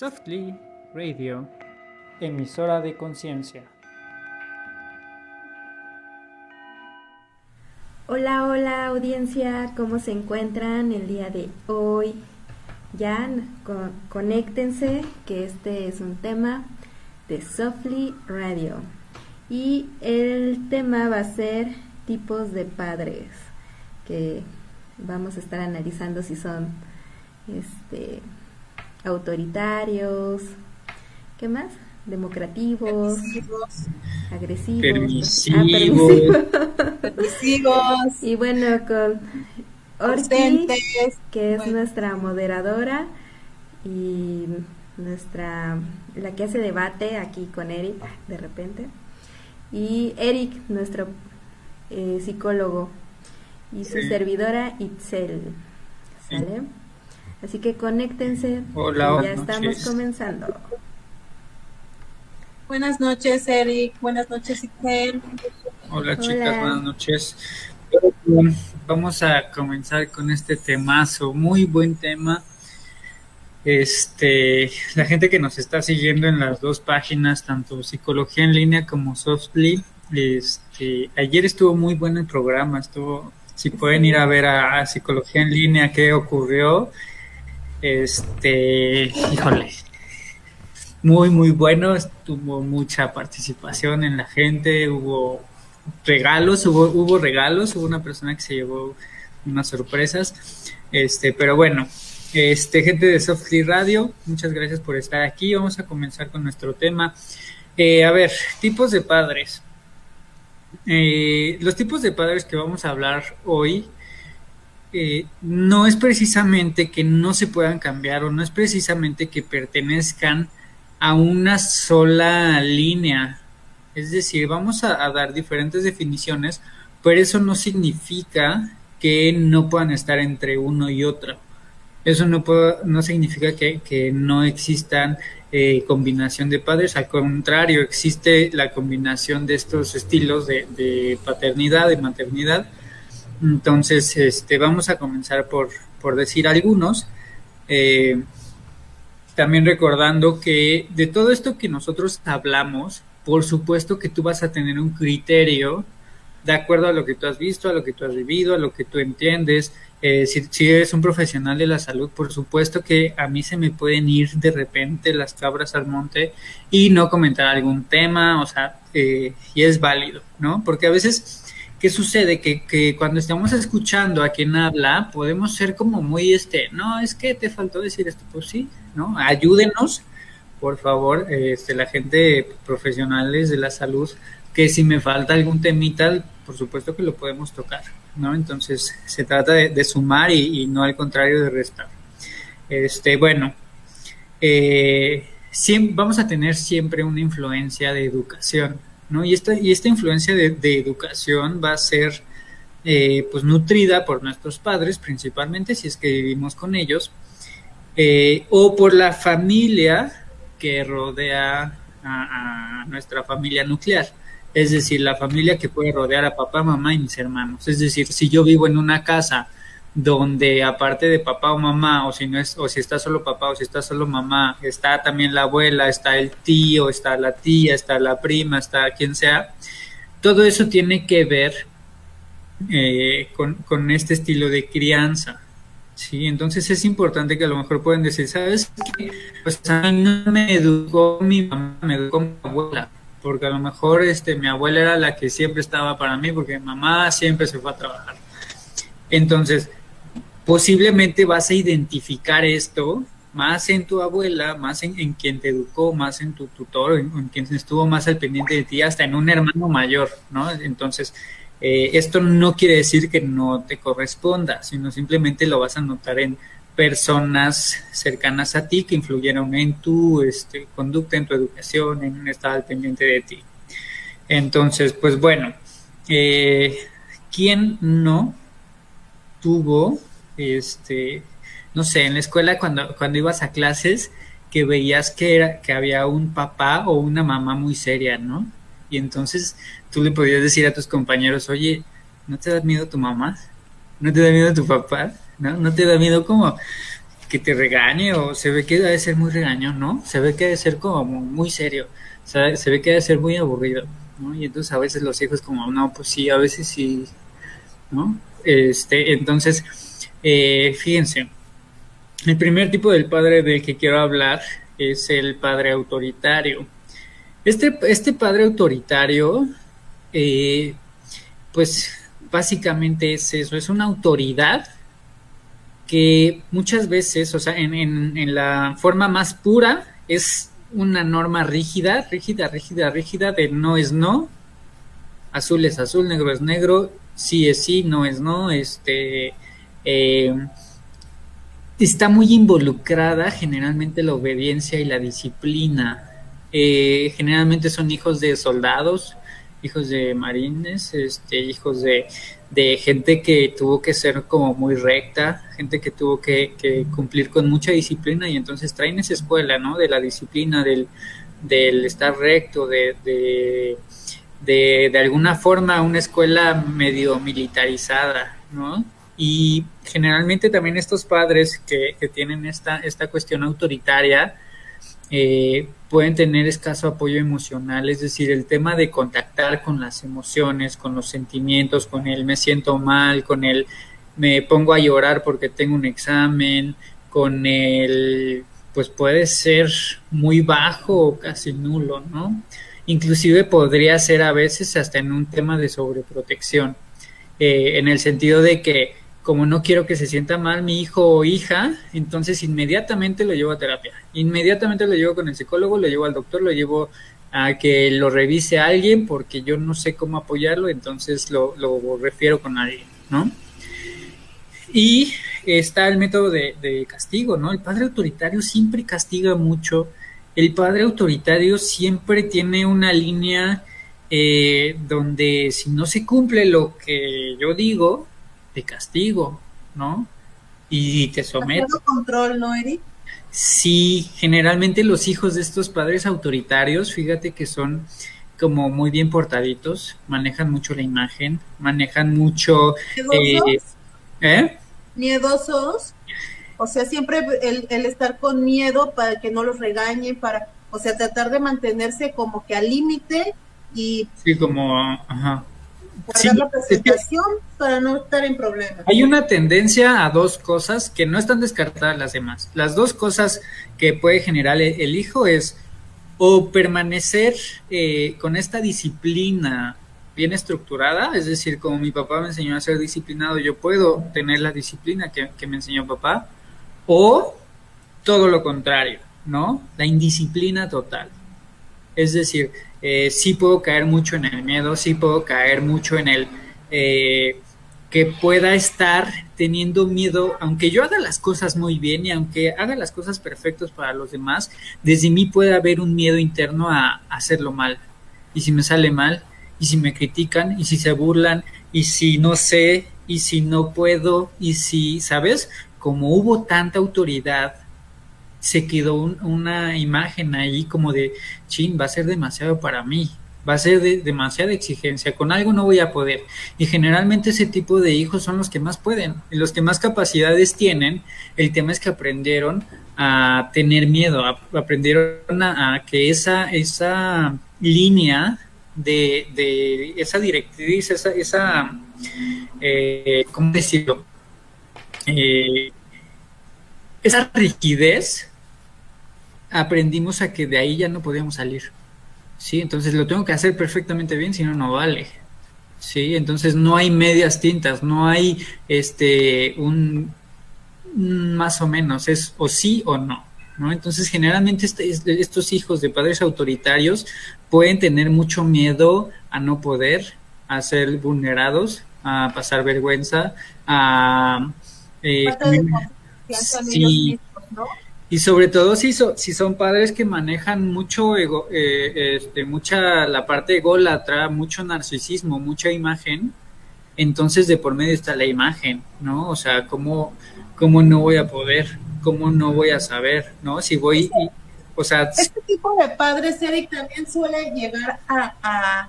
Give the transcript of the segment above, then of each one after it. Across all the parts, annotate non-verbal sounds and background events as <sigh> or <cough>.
Softly Radio, emisora de conciencia. Hola, hola audiencia, ¿cómo se encuentran el día de hoy? Ya conéctense que este es un tema de Softly Radio y el tema va a ser tipos de padres que vamos a estar analizando si son este autoritarios, ¿qué más? Democrativos, agresivos, permisivos, ah, permisivos. y bueno, con Orti, que es nuestra moderadora y nuestra la que hace debate aquí con Eric de repente. Y Eric nuestro eh, psicólogo y su servidora Itzel ¿sale? Así que conéctense. Hola, ya estamos comenzando. Buenas noches, Eric. Buenas noches, Isabel. Hola, chicas. Buenas noches. Vamos a comenzar con este temazo. Muy buen tema. Este, la gente que nos está siguiendo en las dos páginas, tanto Psicología en línea como Softly, este, ayer estuvo muy bueno el programa, estuvo, si pueden ir a ver a Psicología en línea qué ocurrió, este, híjole, muy, muy bueno, tuvo mucha participación en la gente, hubo regalos, hubo, hubo regalos, hubo una persona que se llevó unas sorpresas, este, pero bueno, este, gente de Softly Radio, muchas gracias por estar aquí, vamos a comenzar con nuestro tema. Eh, a ver, tipos de padres. Eh, los tipos de padres que vamos a hablar hoy eh, no es precisamente que no se puedan cambiar o no es precisamente que pertenezcan a una sola línea. Es decir, vamos a, dar diferentes definiciones, pero eso no significa que no puedan estar entre uno y otro. Eso no, no significa que, no existan eh, combinación de padres, al contrario, existe la combinación de estos estilos de paternidad, de maternidad, entonces, este, vamos a comenzar por, por decir algunos. Eh, también recordando que de todo esto que nosotros hablamos, por supuesto que tú vas a tener un criterio de acuerdo a lo que tú has visto, a lo que tú has vivido, a lo que tú entiendes. Eh, si, si, eres un profesional de la salud, por supuesto que a mí se me pueden ir de repente las cabras al monte y no comentar algún tema, o sea, eh, y es válido, ¿no? Porque a veces ¿qué sucede? Que, que, cuando estamos escuchando a quien habla, podemos ser como muy, este, no, es que te faltó decir esto, pues sí, ¿no? Ayúdenos, por favor, este, la gente profesionales de la salud, que si me falta algún temita, por supuesto que lo podemos tocar, ¿no? Entonces, se trata de, sumar y, no al contrario de restar. Este, bueno, eh, vamos a tener siempre una influencia de educación, ¿no? Y esta, y esta influencia de, educación va a ser eh, pues nutrida por nuestros padres principalmente, si es que vivimos con ellos, eh, o por la familia que rodea a, nuestra familia nuclear. Es decir, la familia que puede rodear a papá, mamá y mis hermanos. Es decir, si yo vivo en una casa donde aparte de papá o mamá, o si no es, o si está solo papá o si está solo mamá, está también la abuela, está el tío, está la tía, está la prima, está quien sea, todo eso tiene que ver eh, con, este estilo de crianza. Sí, entonces es importante que a lo mejor pueden decir, ¿sabes qué? Pues a mí no me educó mi mamá, me educó mi abuela, porque a lo mejor este, mi abuela era la que siempre estaba para mí, porque mamá siempre se fue a trabajar. Entonces, posiblemente vas a identificar esto más en tu abuela, más en, quien te educó, más en tu tutor, en, quien estuvo más al pendiente de ti, hasta en un hermano mayor, ¿no? Entonces, eh, esto no quiere decir que no te corresponda, sino simplemente lo vas a notar en personas cercanas a ti que influyeron en tu este, conducta, en tu educación, en estar al pendiente de ti. Entonces, pues bueno, eh, ¿quién no tuvo este, no sé, en la escuela cuando, cuando ibas a clases, que veías que, era, que había un papá o una mamá muy seria, ¿no? Y entonces tú le podías decir a tus compañeros, oye, ¿no te da miedo tu mamá? ¿No te da miedo tu papá? ¿No? ¿No te da miedo como que te regañe o se ve que debe ser muy regañón, ¿no? Se ve que debe ser como muy serio, se ve que debe ser muy aburrido, ¿no? Y entonces a veces los hijos como, no, pues sí, a veces sí, ¿no? Este, entonces, eh, fíjense, el primer tipo del padre del que quiero hablar es el padre autoritario. Este, este padre autoritario, eh, pues básicamente es eso, es una autoridad que muchas veces, o sea, en, en, la forma más pura, es una norma rígida, rígida, rígida, rígida de no es no, azul es azul, negro es negro, sí es sí, no es no, este eh, está muy involucrada generalmente la obediencia y la disciplina. Eh, generalmente son hijos de soldados, hijos de marines, este, hijos de, de gente que tuvo que ser como muy recta, gente que tuvo que, cumplir con mucha disciplina y entonces traen esa escuela, ¿no? De la disciplina, del, del estar recto, de, de, de, de alguna forma una escuela medio militarizada, ¿no? Y generalmente también estos padres que, que tienen esta, esta cuestión autoritaria, eh, pueden tener escaso apoyo emocional, es decir, el tema de contactar con las emociones, con los sentimientos, con el me siento mal, con el me pongo a llorar porque tengo un examen, con el pues puede ser muy bajo o casi nulo, ¿no? Inclusive podría ser a veces hasta en un tema de sobreprotección, eh, en el sentido de que como no quiero que se sienta mal mi hijo o hija, entonces inmediatamente lo llevo a terapia. Inmediatamente lo llevo con el psicólogo, lo llevo al doctor, lo llevo a que lo revise a alguien porque yo no sé cómo apoyarlo, entonces lo, refiero con alguien, ¿no? Y está el método de, castigo, ¿no? El padre autoritario siempre castiga mucho. El padre autoritario siempre tiene una línea eh, donde si no se cumple lo que yo digo, de castigo, ¿no? Y te somete. control, ¿no, Eric? Sí, generalmente los hijos de estos padres autoritarios, fíjate que son como muy bien portaditos, manejan mucho la imagen, manejan mucho... ¿Miedosos? Eh, ¿eh? ¿Miedosos? O sea, siempre el, el, estar con miedo para que no los regañen, para, o sea, tratar de mantenerse como que al límite y... Sí, como, ajá la presentación para no estar en problemas. Hay una tendencia a dos cosas que no están descartadas las demás. Las dos cosas que puede generar el, hijo es o permanecer eh, con esta disciplina bien estructurada, es decir, como mi papá me enseñó a ser disciplinado, yo puedo tener la disciplina que, que me enseñó papá, o todo lo contrario, ¿no? La indisciplina total. Es decir, eh, sí puedo caer mucho en el miedo, sí puedo caer mucho en el eh, que pueda estar teniendo miedo, aunque yo haga las cosas muy bien y aunque haga las cosas perfectas para los demás, desde mí puede haber un miedo interno a, hacerlo mal. Y si me sale mal, y si me critican, y si se burlan, y si no sé, y si no puedo, y si, ¿sabes? Como hubo tanta autoridad se quedó una imagen ahí como de, chin, va a ser demasiado para mí, va a ser de, demasiada exigencia, con algo no voy a poder. Y generalmente ese tipo de hijos son los que más pueden, los que más capacidades tienen. El tema es que aprendieron a tener miedo, aprendieron a, que esa, esa línea de, de esa directriz, esa, esa eh, ¿cómo decirlo? Eh, esa rigidez aprendimos a que de ahí ya no podíamos salir. Sí, entonces lo tengo que hacer perfectamente bien, si no, no vale. Sí, entonces no hay medias tintas, no hay este un, más o menos, es o sí o no. ¿no? Entonces, generalmente este, estos hijos de padres autoritarios pueden tener mucho miedo a no poder, a ser vulnerados, a pasar vergüenza, a... Eh, sí, ¿no? Y sobre todo si, si son padres que manejan mucho ego, eh, este, mucha la parte ególatra, mucho narcisismo, mucha imagen, entonces de por medio está la imagen, ¿no? O sea, ¿cómo, cómo no voy a poder? ¿Cómo no voy a saber? ¿No? Si voy, o sea... Este tipo de padres, Eric, también suele llegar a...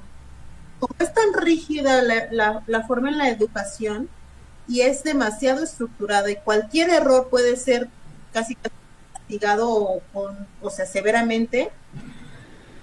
como es tan rígida la, la forma en la educación y es demasiado estructurada y cualquier error puede ser casi castigado con, o sea, severamente,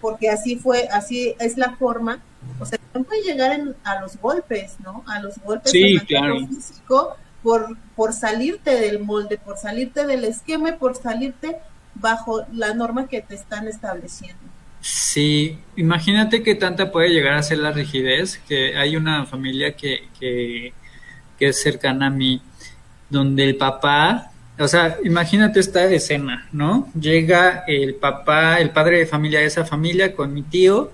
porque así fue, así es la forma, o sea, no puede llegar a los golpes, ¿no? A los golpes sí, claro. físico por, por salirte del molde, por salirte del esquema, por salirte bajo la norma que te están estableciendo. Sí, imagínate que tanta puede llegar a ser la rigidez, que hay una familia que, que, que es cercana a mí, donde el papá, o sea, imagínate esta escena, ¿no? Llega el papá, el padre de familia de esa familia con mi tío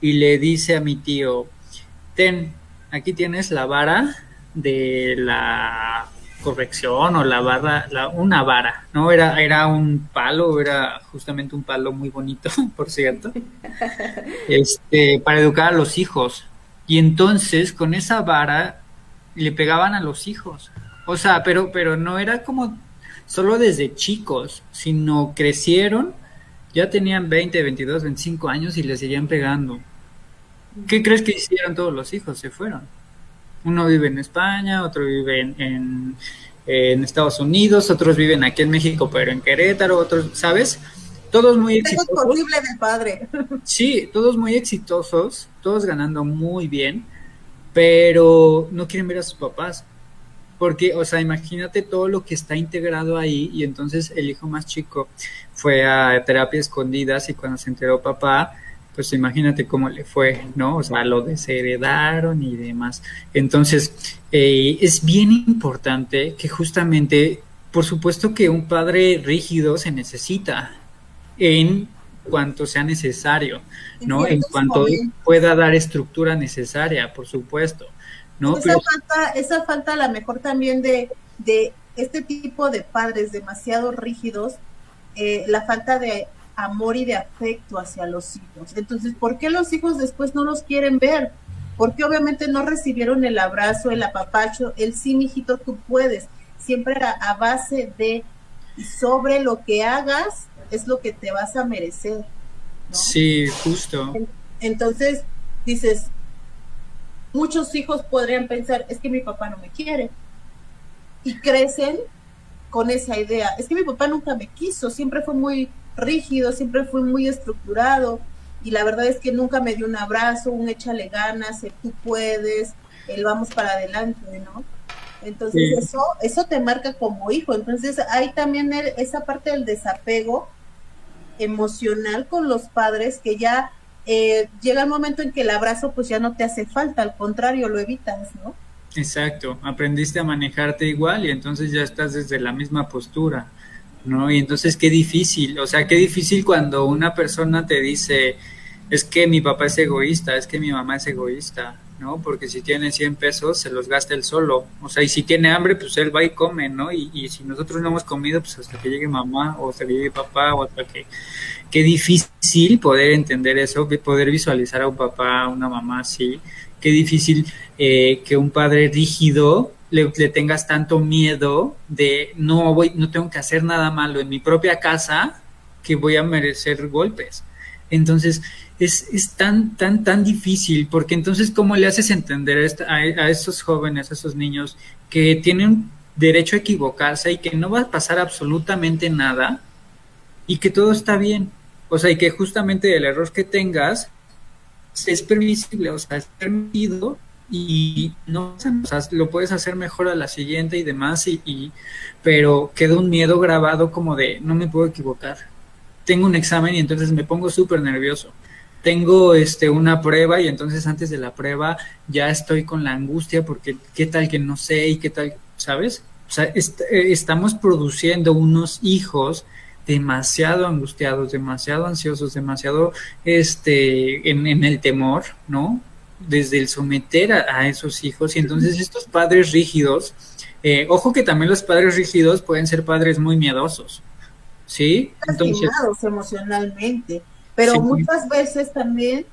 y le dice a mi tío, ten, aquí tienes la vara de la corrección o la la, una vara, ¿no? Era, era un palo, era justamente un palo muy bonito, <laughs> por cierto, este, para educar a los hijos. Y entonces con esa vara le pegaban a los hijos. O sea, pero, pero no era como solo desde chicos, sino crecieron, ya tenían 20, 22, 25 años y le seguían pegando. ¿Qué crees que hicieron todos los hijos? Se fueron. Uno vive en España, otro vive en, en, Estados Unidos, otros viven aquí en México, pero en Querétaro, otros, ¿sabes? Todos muy exitosos. posible del padre. <laughs> Sí, todos muy exitosos, todos ganando muy bien, pero no quieren ver a sus papás. Porque, o sea, imagínate todo lo que está integrado ahí y entonces el hijo más chico fue a terapia escondidas y cuando se enteró papá, pues imagínate cómo le fue, ¿no? O sea, lo desheredaron y demás. Entonces, eh, es bien importante que justamente, por supuesto que un padre rígido se necesita en cuanto sea necesario, ¿no? En cuanto pueda dar estructura necesaria, por supuesto, ¿no? Esa, falta, esa falta a lo mejor también de, de este tipo de padres demasiado rígidos, eh, la falta de amor y de afecto hacia los hijos. Entonces, ¿por qué los hijos después no los quieren ver? Porque obviamente no recibieron el abrazo, el apapacho, el sí, mijito, tú puedes. Siempre a, a base de y sobre lo que hagas es lo que te vas a merecer. Sí, justo. Entonces, dices, muchos hijos podrían pensar, es que mi papá no me quiere. Y crecen con esa idea, es que mi papá nunca me quiso, siempre fue muy rígido, siempre fue muy estructurado y la verdad es que nunca me dio un abrazo, un échale ganas, el tú puedes, el vamos para adelante, ¿no? Entonces eso, eso te marca como hijo. Entonces hay también esa parte del desapego emocional con los padres que ya eh, llega el momento en que el abrazo pues ya no te hace falta, al contrario, lo evitas, ¿no? Exacto, aprendiste a manejarte igual y entonces ya estás desde la misma postura. ¿no? Y entonces qué difícil, o sea, qué difícil cuando una persona te dice, es que mi papá es egoísta, es que mi mamá es egoísta, ¿no? Porque si tiene 100 pesos, se los gasta él solo, o sea, y si tiene hambre, pues él va y come, ¿no? Y, y si nosotros no hemos comido, pues hasta que llegue mamá, o hasta que llegue papá, o hasta que... Qué difícil poder entender eso, poder visualizar a un papá, a una mamá así, qué difícil eh, que un padre rígido le, tengas tanto miedo de no voy, no tengo que hacer nada malo en mi propia casa que voy a merecer golpes. Entonces, es, es tan, tan, tan difícil, porque entonces, ¿cómo le haces entender a, esos jóvenes, a esos niños, que tienen derecho a equivocarse y que no va a pasar absolutamente nada y que todo está bien? O sea, y que justamente el error que tengas es permisible, o sea, es permitido y no o sea, lo puedes hacer mejor a la siguiente y demás y, pero queda un miedo grabado como de no me puedo equivocar. Tengo un examen y entonces me pongo súper nervioso tengo este una prueba y entonces antes de la prueba ya estoy con la angustia porque qué tal que no sé y qué tal sabes o sea eh, estamos produciendo unos hijos demasiado angustiados demasiado ansiosos demasiado este en, en el temor no desde el someter a, esos hijos y entonces estos padres rígidos, eh, ojo que también los padres rígidos pueden ser padres muy miedosos, ¿sí? Entonces, emocionalmente, pero muchas veces también,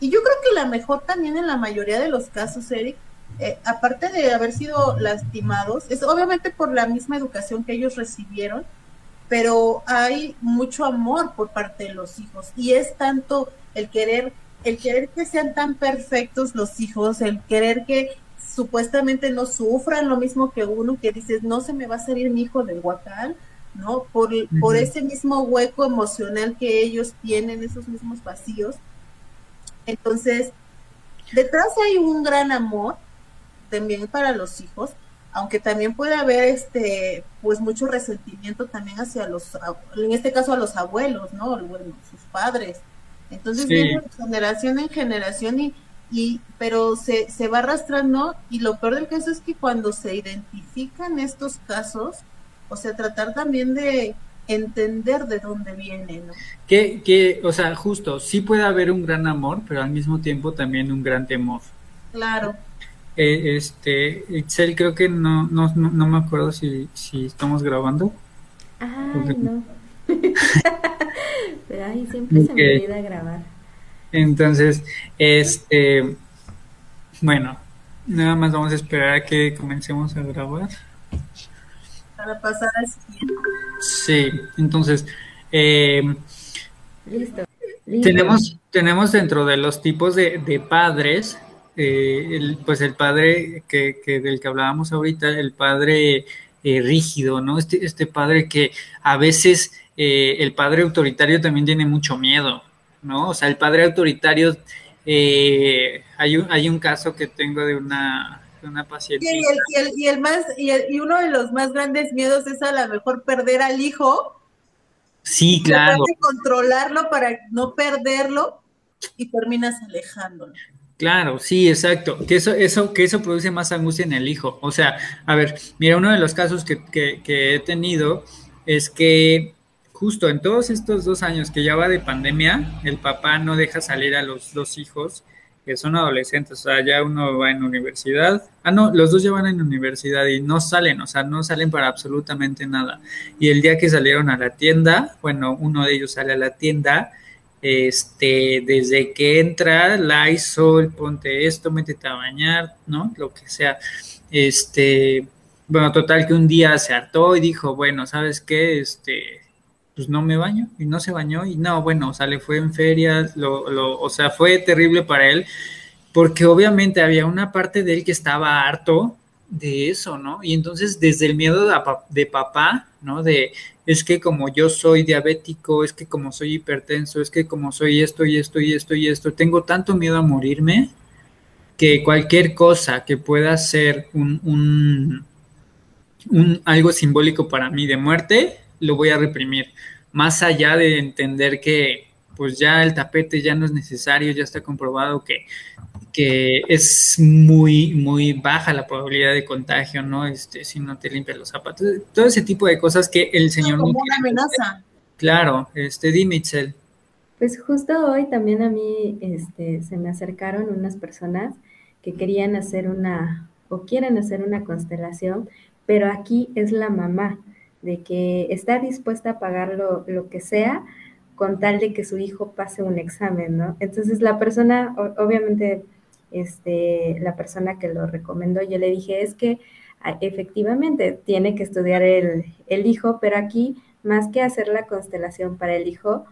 y yo creo que la mejor también en la mayoría de los casos, Eric, eh, aparte de haber sido lastimados, es obviamente por la misma educación que ellos recibieron, pero hay mucho amor por parte de los hijos. Y es tanto el querer el querer que sean tan perfectos los hijos, el querer que supuestamente no sufran lo mismo que uno, que dices, no se me va a salir mi hijo del huacán, ¿no? Por, por ese mismo hueco emocional que ellos tienen, esos mismos vacíos. Entonces, detrás hay un gran amor también para los hijos, aunque también puede haber este pues mucho resentimiento también hacia los en este caso a los abuelos no bueno sus padres entonces viene de generación en generación y, y pero se, se va arrastrando y lo peor del caso es que cuando se identifican estos casos o sea tratar también de entender de dónde viene no que que o sea justo sí puede haber un gran amor pero al mismo tiempo también un gran temor claro eh, este, Excel, creo que no, no, no, me acuerdo si, si estamos grabando. Ay, no. <laughs> Pero ahí siempre se me olvida grabar. Entonces, este, bueno, nada más vamos a esperar a que comencemos a grabar. Para pasar al siguiente. Sí, entonces, eh, Listo. Tenemos, tenemos dentro de los tipos de, de padres, eh, el, pues el padre que, del que hablábamos ahorita, el padre eh, rígido, ¿no? Este, este padre que a veces eh, el padre autoritario también tiene mucho miedo, ¿no? O sea, el padre autoritario, hay, un, hay un caso que tengo de una, una paciente. Y, el, más, y, uno de los más grandes miedos es a lo mejor perder al hijo. Sí, claro. controlarlo para no perderlo y terminas alejándolo. Claro, sí, exacto. Que eso, eso, que eso produce más angustia en el hijo. O sea, a ver, mira, uno de los casos que, que, he tenido es que justo en todos estos dos años que ya va de pandemia, el papá no deja salir a los dos hijos que son adolescentes, o sea, ya uno va en universidad, ah, no, los dos ya van en universidad y no salen, o sea, no salen para absolutamente nada. Y el día que salieron a la tienda, bueno, uno de ellos sale a la tienda este, desde que entra, Lysol, ponte esto, métete a bañar, ¿no? Lo que sea. Este, bueno, total que un día se hartó y dijo, bueno, ¿sabes qué? Este, pues no me baño y no se bañó y no, bueno, o sea, le fue en ferias, lo, lo, o sea, fue terrible para él porque obviamente había una parte de él que estaba harto de eso, ¿no? Y entonces desde el miedo de, papá, ¿no? De es que como yo soy diabético, es que como soy hipertenso, es que como soy esto y esto y esto y esto, tengo tanto miedo a morirme que cualquier cosa que pueda ser un, algo simbólico para mí de muerte, lo voy a reprimir. Más allá de entender que pues ya el tapete ya no es necesario, ya está comprobado que que es muy, muy baja la probabilidad de contagio, ¿no? Este, si no te limpias los zapatos, todo ese tipo de cosas que el señor... Como una amenaza. Claro, este, dime, Pues justo hoy también a mí este, se me acercaron unas personas que querían hacer una, o quieren hacer una constelación, pero aquí es la mamá, de que está dispuesta a pagar lo, lo que sea con tal de que su hijo pase un examen, ¿no? Entonces la persona, obviamente este, la persona que lo recomendó, yo le dije, es que ah, efectivamente tiene que estudiar el, hijo, pero aquí, más que hacer la constelación para el hijo,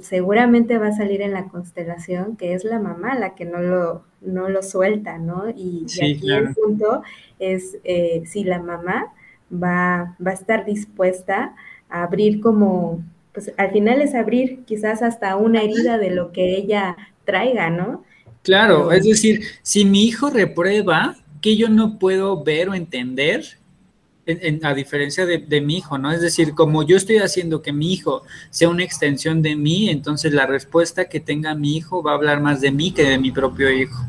seguramente va a salir en la constelación que es la mamá la que no lo, no lo suelta, ¿no? Y, aquí el punto es eh, si la mamá va, va a estar dispuesta a abrir como, pues al final es abrir quizás hasta una herida de lo que ella traiga, ¿no? Claro, es decir, si mi hijo reprueba, que yo no puedo ver o entender, a diferencia de, mi hijo, ¿no? Es decir, como yo estoy haciendo que mi hijo sea una extensión de mí, entonces la respuesta que tenga mi hijo va a hablar más de mí que de mi propio hijo.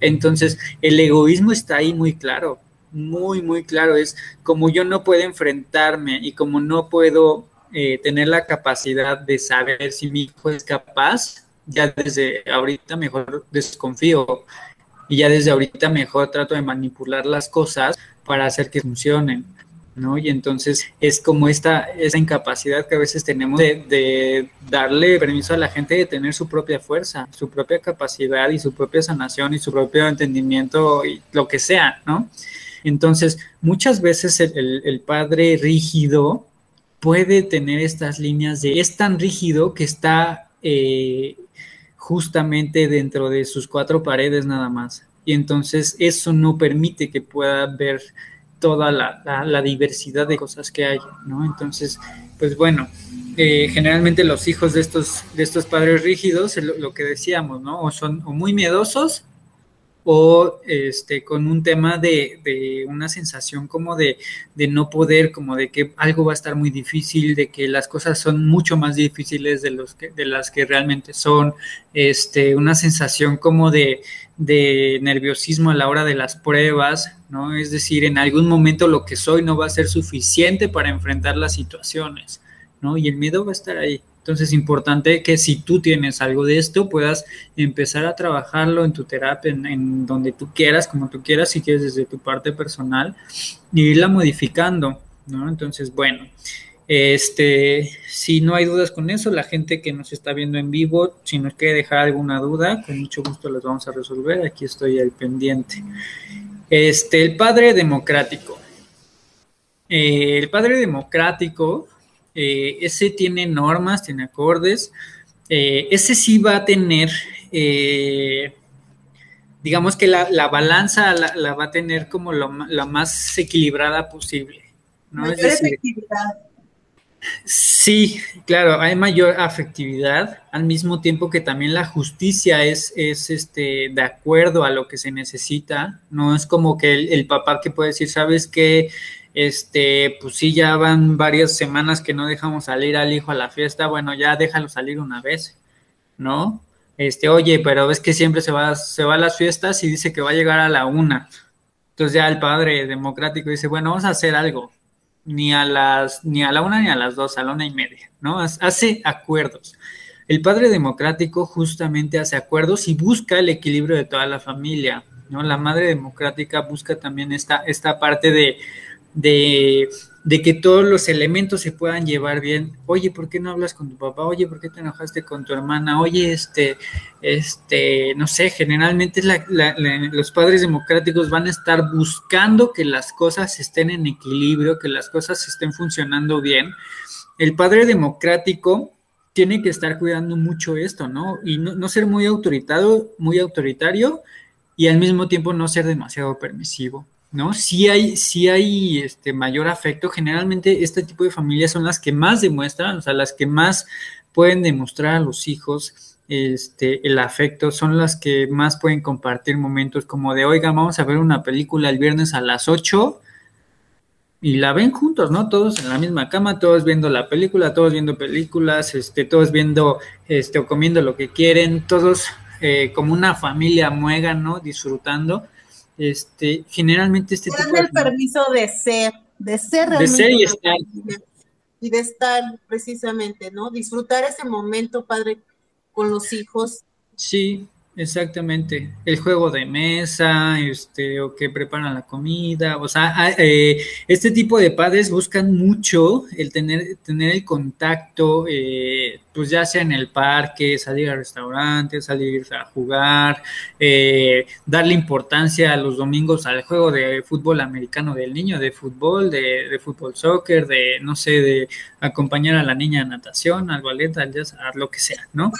Entonces, el egoísmo está ahí muy claro, muy, muy claro. Es como yo no puedo enfrentarme y como no puedo eh, tener la capacidad de saber si mi hijo es capaz, ya desde ahorita mejor desconfío y ya desde ahorita mejor trato de manipular las cosas para hacer que funcionen, ¿no? Y entonces es como esta, esa incapacidad que a veces tenemos de, darle permiso a la gente de tener su propia fuerza, su propia capacidad y su propia sanación y su propio entendimiento y lo que sea, ¿no? Entonces, muchas veces el, padre rígido puede tener estas líneas de es tan rígido que está eh, justamente dentro de sus cuatro paredes nada más. Y entonces eso no permite que pueda ver toda la, diversidad de cosas que hay, ¿no? Entonces, pues bueno, eh, generalmente los hijos de estos, de estos padres rígidos, lo, lo, que decíamos, ¿no? O son o muy miedosos o este, con un tema de, de una sensación como de, de, no poder, como de que algo va a estar muy difícil, de que las cosas son mucho más difíciles de, los de las que realmente son, este, una sensación como de, de nerviosismo a la hora de las pruebas, ¿no? Es decir, en algún momento lo que soy no va a ser suficiente para enfrentar las situaciones, ¿no? Y el miedo va a estar ahí. Entonces es importante que si tú tienes algo de esto, puedas empezar a trabajarlo en tu terapia, en, donde tú quieras, como tú quieras, si quieres desde tu parte personal, y irla modificando, ¿no? Entonces, bueno, este, si no hay dudas con eso, la gente que nos está viendo en vivo, si nos quiere dejar alguna duda, con mucho gusto las vamos a resolver. Aquí estoy al pendiente. Este, el padre democrático. Eh, el padre democrático eh, ese tiene normas, tiene acordes, eh, ese sí va a tener, eh, digamos que la, balanza la, va a tener como lo, la más equilibrada posible. ¿no? es efectividad. Sí, claro, hay mayor afectividad, al mismo tiempo que también la justicia es, es este, de acuerdo a lo que se necesita, no es como que el, el papá que puede decir, sabes que este, pues sí, ya van varias semanas que no dejamos salir al hijo a la fiesta, bueno, ya déjalo salir una vez, ¿no? Este, oye, pero ves que siempre se va, se va a las fiestas y dice que va a llegar a la una. Entonces ya el padre democrático dice, bueno, vamos a hacer algo. Ni a las, ni a la una ni a las dos, a la una y media, ¿no? Hace acuerdos. El padre democrático justamente hace acuerdos y busca el equilibrio de toda la familia, ¿no? La madre democrática busca también esta, esta parte de, de, que todos los elementos se puedan llevar bien. Oye, ¿por qué no hablas con tu papá? Oye, ¿por qué te enojaste con tu hermana? Oye, este, este, no sé, generalmente los padres democráticos van a estar buscando que las cosas estén en equilibrio, que las cosas estén funcionando bien. El padre democrático tiene que estar cuidando mucho esto, ¿no? Y no, no ser muy autoritario, muy autoritario y al mismo tiempo no ser demasiado permisivo. ¿No? Si hay, si hay este mayor afecto. Generalmente este tipo de familias son las que más demuestran, o sea, las que más pueden demostrar a los hijos este, el afecto, son las que más pueden compartir momentos como de, oiga, vamos a ver una película el viernes a las 8 y la ven juntos, ¿no? Todos en la misma cama, todos viendo la película, todos viendo películas, este, todos viendo, este, o comiendo lo que quieren, todos eh, como una familia muega, ¿no? Disfrutando este, generalmente este tipo el permiso de ser, de ser realmente. De ser y estar. Y de estar precisamente, ¿no? Disfrutar ese momento, padre, con los hijos. Sí, Exactamente, el juego de mesa, este, o que preparan la comida, o sea, eh, este tipo de padres buscan mucho el tener, tener el contacto, eh, pues ya sea en el parque, salir al restaurante, salir a jugar, eh, darle importancia a los domingos al juego de fútbol americano del niño, de fútbol, de, de fútbol soccer, de, no sé, de acompañar a la niña a natación, al ballet, al jazz, a lo que sea, ¿no?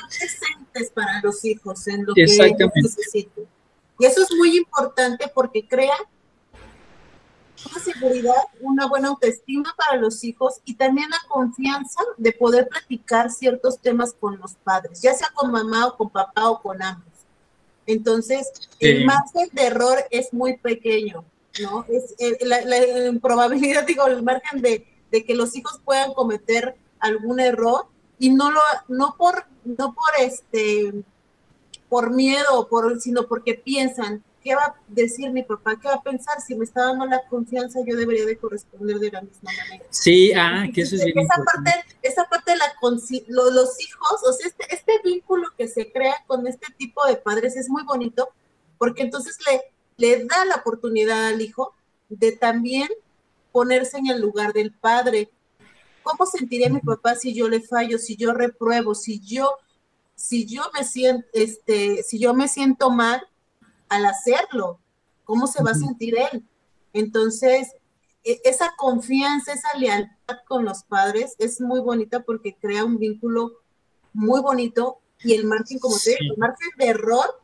Para los hijos en lo que necesiten. Y eso es muy importante porque crea una seguridad, una buena autoestima para los hijos y también la confianza de poder platicar ciertos temas con los padres, ya sea con mamá o con papá o con ambos. Entonces, el margen de error es muy pequeño, ¿no? Es eh, la, probabilidad, <laughs> digo, el margen de, de que los hijos puedan cometer algún error y no lo no por no por este por miedo por sino porque piensan qué va a decir mi papá qué va a pensar si me está dando la confianza yo debería de corresponder de la misma manera. Sí ah que eso es bien esa parte esa parte de la los, hijos o sea este este vínculo que se crea con este tipo de padres es muy bonito porque entonces le le da la oportunidad al hijo de también ponerse en el lugar del padre ¿Cómo sentiría mi papá si yo le fallo, si yo repruebo, si yo, si yo me siento, este, si yo me siento mal al hacerlo? ¿Cómo se va a sentir él? Entonces, e, esa confianza, esa lealtad con los padres es muy bonita porque crea un vínculo muy bonito y el margen, como te digo, el margen de error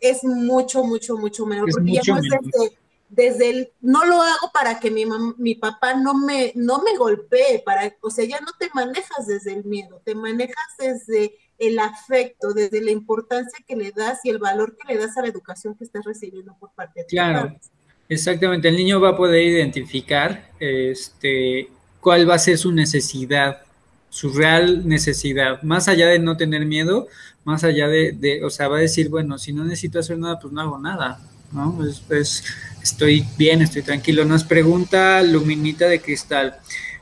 es mucho, mucho, mucho menor, porque ya no es desde el, no lo hago para que mi, mi papá no me, no me golpee, para, o sea, ya no te manejas desde el miedo, te manejas desde el afecto, desde la importancia que le das y el valor que le das a la educación que estás recibiendo por parte de Claro, exactamente. El niño va a poder identificar este, cuál va a ser su necesidad, su real necesidad, más allá de no tener miedo, más allá de, de o sea, va a decir, bueno, si no necesito hacer nada, pues no hago nada, ¿no? Es, estoy bien, estoy tranquilo. Nos pregunta Luminita de Cristal.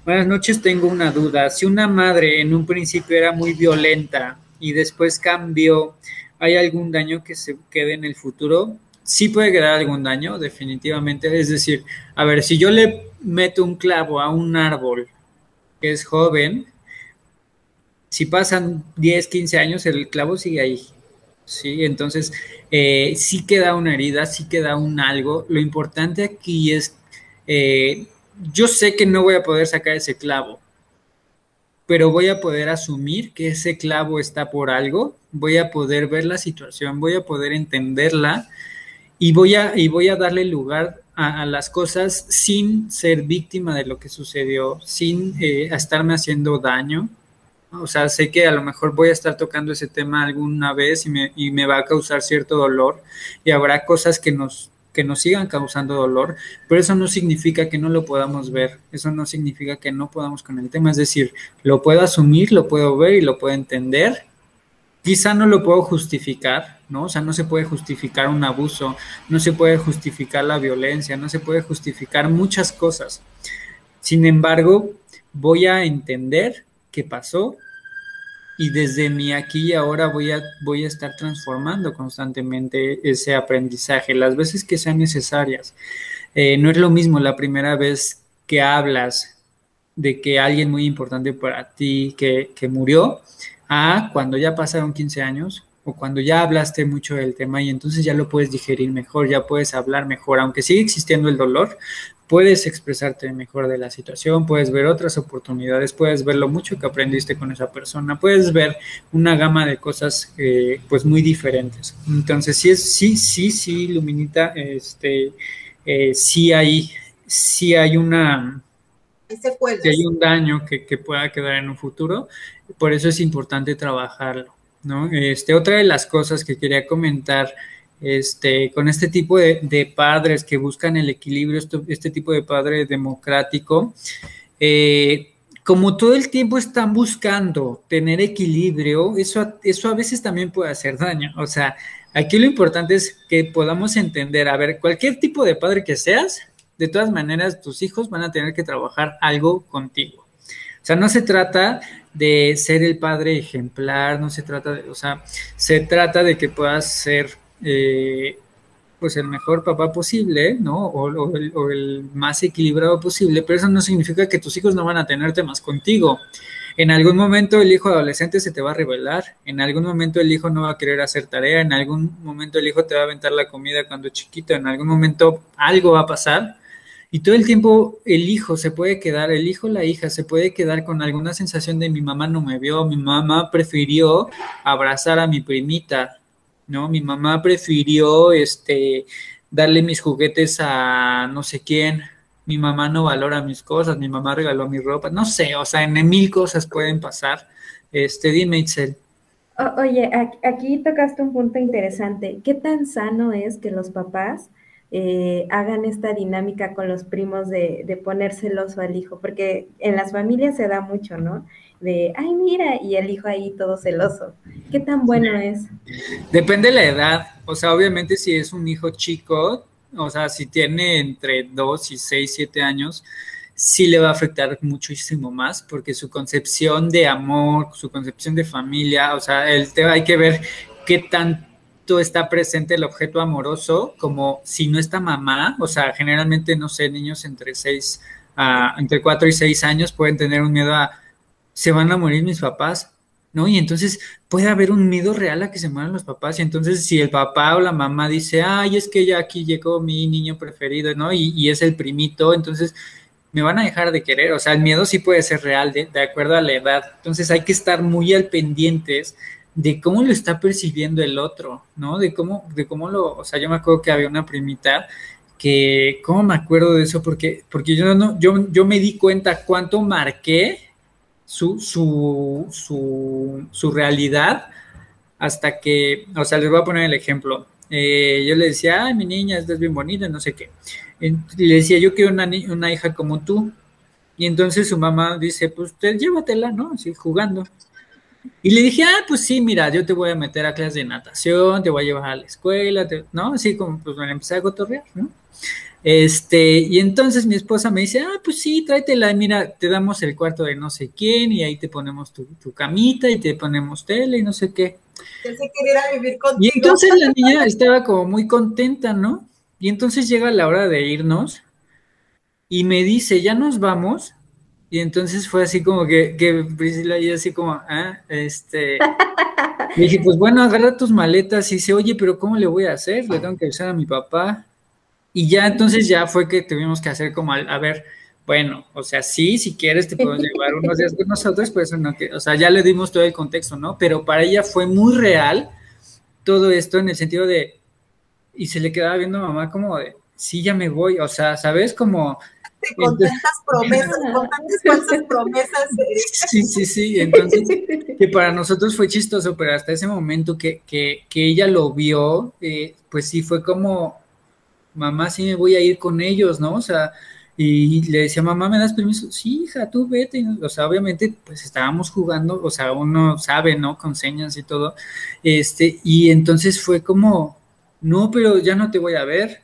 Buenas noches, tengo una duda. Si una madre en un principio era muy violenta y después cambió, ¿hay algún daño que se quede en el futuro? Sí puede quedar algún daño, definitivamente. Es decir, a ver, si yo le meto un clavo a un árbol que es joven, si pasan 10, 15 años, el clavo sigue ahí. Sí, entonces eh, sí queda una herida, sí queda un algo. Lo importante aquí es, eh, yo sé que no voy a poder sacar ese clavo, pero voy a poder asumir que ese clavo está por algo, voy a poder ver la situación, voy a poder entenderla y voy a, y voy a darle lugar a, las cosas sin ser víctima de lo que sucedió, sin eh, estarme haciendo daño. O sea, sé que a lo mejor voy a estar tocando ese tema alguna vez y me, y me va a causar cierto dolor y habrá cosas que nos que nos sigan causando dolor, pero eso no significa que no lo podamos ver, eso no significa que no podamos con el tema, es decir, lo puedo asumir, lo puedo ver y lo puedo entender, quizá no lo puedo justificar, ¿no? O sea, no se puede justificar un abuso, no se puede justificar la violencia, no se puede justificar muchas cosas. Sin embargo, voy a entender qué pasó, y desde mi aquí y ahora voy a, voy a estar transformando constantemente ese aprendizaje las veces que sean necesarias. Eh, no es lo mismo la primera vez que hablas de que alguien muy importante para ti que, que murió a cuando ya pasaron 15 años o cuando ya hablaste mucho del tema y entonces ya lo puedes digerir mejor, ya puedes hablar mejor, aunque sigue existiendo el dolor, puedes expresarte mejor de la situación, puedes ver otras oportunidades, puedes ver lo mucho que aprendiste con esa persona, puedes ver una gama de cosas eh, pues muy diferentes. Entonces, sí, es, sí, sí, sí, Luminita, este, eh, sí hay, sí hay una... Sí hay un daño que, que, pueda quedar en un futuro, por eso es importante trabajarlo, ¿no? Este, otra de las cosas que quería comentar este, con este tipo de, padres que buscan el equilibrio, este tipo de padre democrático, eh, como todo el tiempo están buscando tener equilibrio, eso, eso a veces también puede hacer daño. O sea, aquí lo importante es que podamos entender, a ver, cualquier tipo de padre que seas, de todas maneras tus hijos van a tener que trabajar algo contigo. O sea, no se trata de ser el padre ejemplar, no se trata de, o sea, se trata de que puedas ser eh, pues el mejor papá posible, ¿no? O, el, más equilibrado posible, pero eso no significa que tus hijos no van a tener temas contigo. En algún momento el hijo adolescente se te va a revelar, en algún momento el hijo no va a querer hacer tarea, en algún momento el hijo te va a aventar la comida cuando es chiquito, en algún momento algo va a pasar y todo el tiempo el hijo se puede quedar, el hijo, la hija se puede quedar con alguna sensación de mi mamá no me vio, mi mamá prefirió abrazar a mi primita, ¿no? Mi mamá prefirió este, darle mis juguetes a no sé quién, mi mamá no valora mis cosas, mi mamá regaló mi ropa, no sé, o sea, en mil cosas pueden pasar. Este, dime, Itzel. oye, aquí tocaste un punto interesante. ¿Qué tan sano es que los papás eh, hagan esta dinámica con los primos de, de poner celoso al hijo? Porque en las familias se da mucho, ¿no? De, ay, mira, y el hijo ahí todo celoso. ¿Qué tan bueno es? Depende de la edad. O sea, obviamente si es un hijo chico, o sea, si tiene entre 2 y 6, 7 años, sí le va a afectar muchísimo más porque su concepción de amor, su concepción de familia, o sea, el tema hay que ver qué tanto está presente el objeto amoroso como si no está mamá, o sea, generalmente, no sé, niños entre 6, a, entre 4 y 6 años pueden tener un miedo a se van a morir mis papás, ¿no? Y entonces puede haber un miedo real a que se mueran los papás. Y entonces si el papá o la mamá dice, ay, es que ya aquí llegó mi niño preferido, ¿no? Y, es el primito, entonces me van a dejar de querer. O sea, el miedo sí puede ser real de, de acuerdo a la edad. Entonces hay que estar muy al pendientes de cómo lo está percibiendo el otro, ¿no? De cómo, de cómo lo, o sea, yo me acuerdo que había una primita que, ¿cómo me acuerdo de eso? Porque, porque yo, no, yo, yo me di cuenta cuánto marqué su, su, su, su realidad hasta que, o sea, les voy a poner el ejemplo. Eh, yo le decía, ay, mi niña, estás bien bonita, no sé qué. Y le decía, yo quiero una, una hija como tú. Y entonces su mamá dice, pues usted llévatela, ¿no? Así jugando. Y le dije, ah, pues sí, mira, yo te voy a meter a clases de natación, te voy a llevar a la escuela, ¿no? Así como, pues me empecé a cotorrear, ¿no? Este, y entonces mi esposa me dice, ah, pues sí, tráetela, mira, te damos el cuarto de no sé quién y ahí te ponemos tu, camita y te ponemos tele y no sé qué. vivir contigo. Y entonces la niña estaba como muy contenta, ¿no? Y entonces llega la hora de irnos y me dice, ya nos vamos. Y entonces fue así como que, que Priscila y así como, ah, este. <laughs> dije, pues bueno, agarra tus maletas y dice, oye, pero ¿cómo le voy a hacer? Le tengo que avisar a mi papá. Y ya entonces ya fue que tuvimos que hacer como, a ver, bueno, o sea, sí, si quieres te podemos llevar unos días con nosotros, pues no que, o sea, ya le dimos todo el contexto, ¿no? Pero para ella fue muy real todo esto en el sentido de, y se le quedaba viendo a mamá como de, sí, ya me voy, o sea, ¿sabes? Como... <laughs> Con tantas promesas, con tantas falsas promesas. Sí, sí, sí, entonces, que para nosotros fue chistoso, pero hasta ese momento que, que, que ella lo vio, eh, pues sí fue como, mamá, sí me voy a ir con ellos, ¿no? O sea, y le decía, mamá, ¿me das permiso? Sí, hija, tú vete. O sea, obviamente, pues estábamos jugando, o sea, uno sabe, ¿no? Con señas y todo. Este, y entonces fue como, no, pero ya no te voy a ver.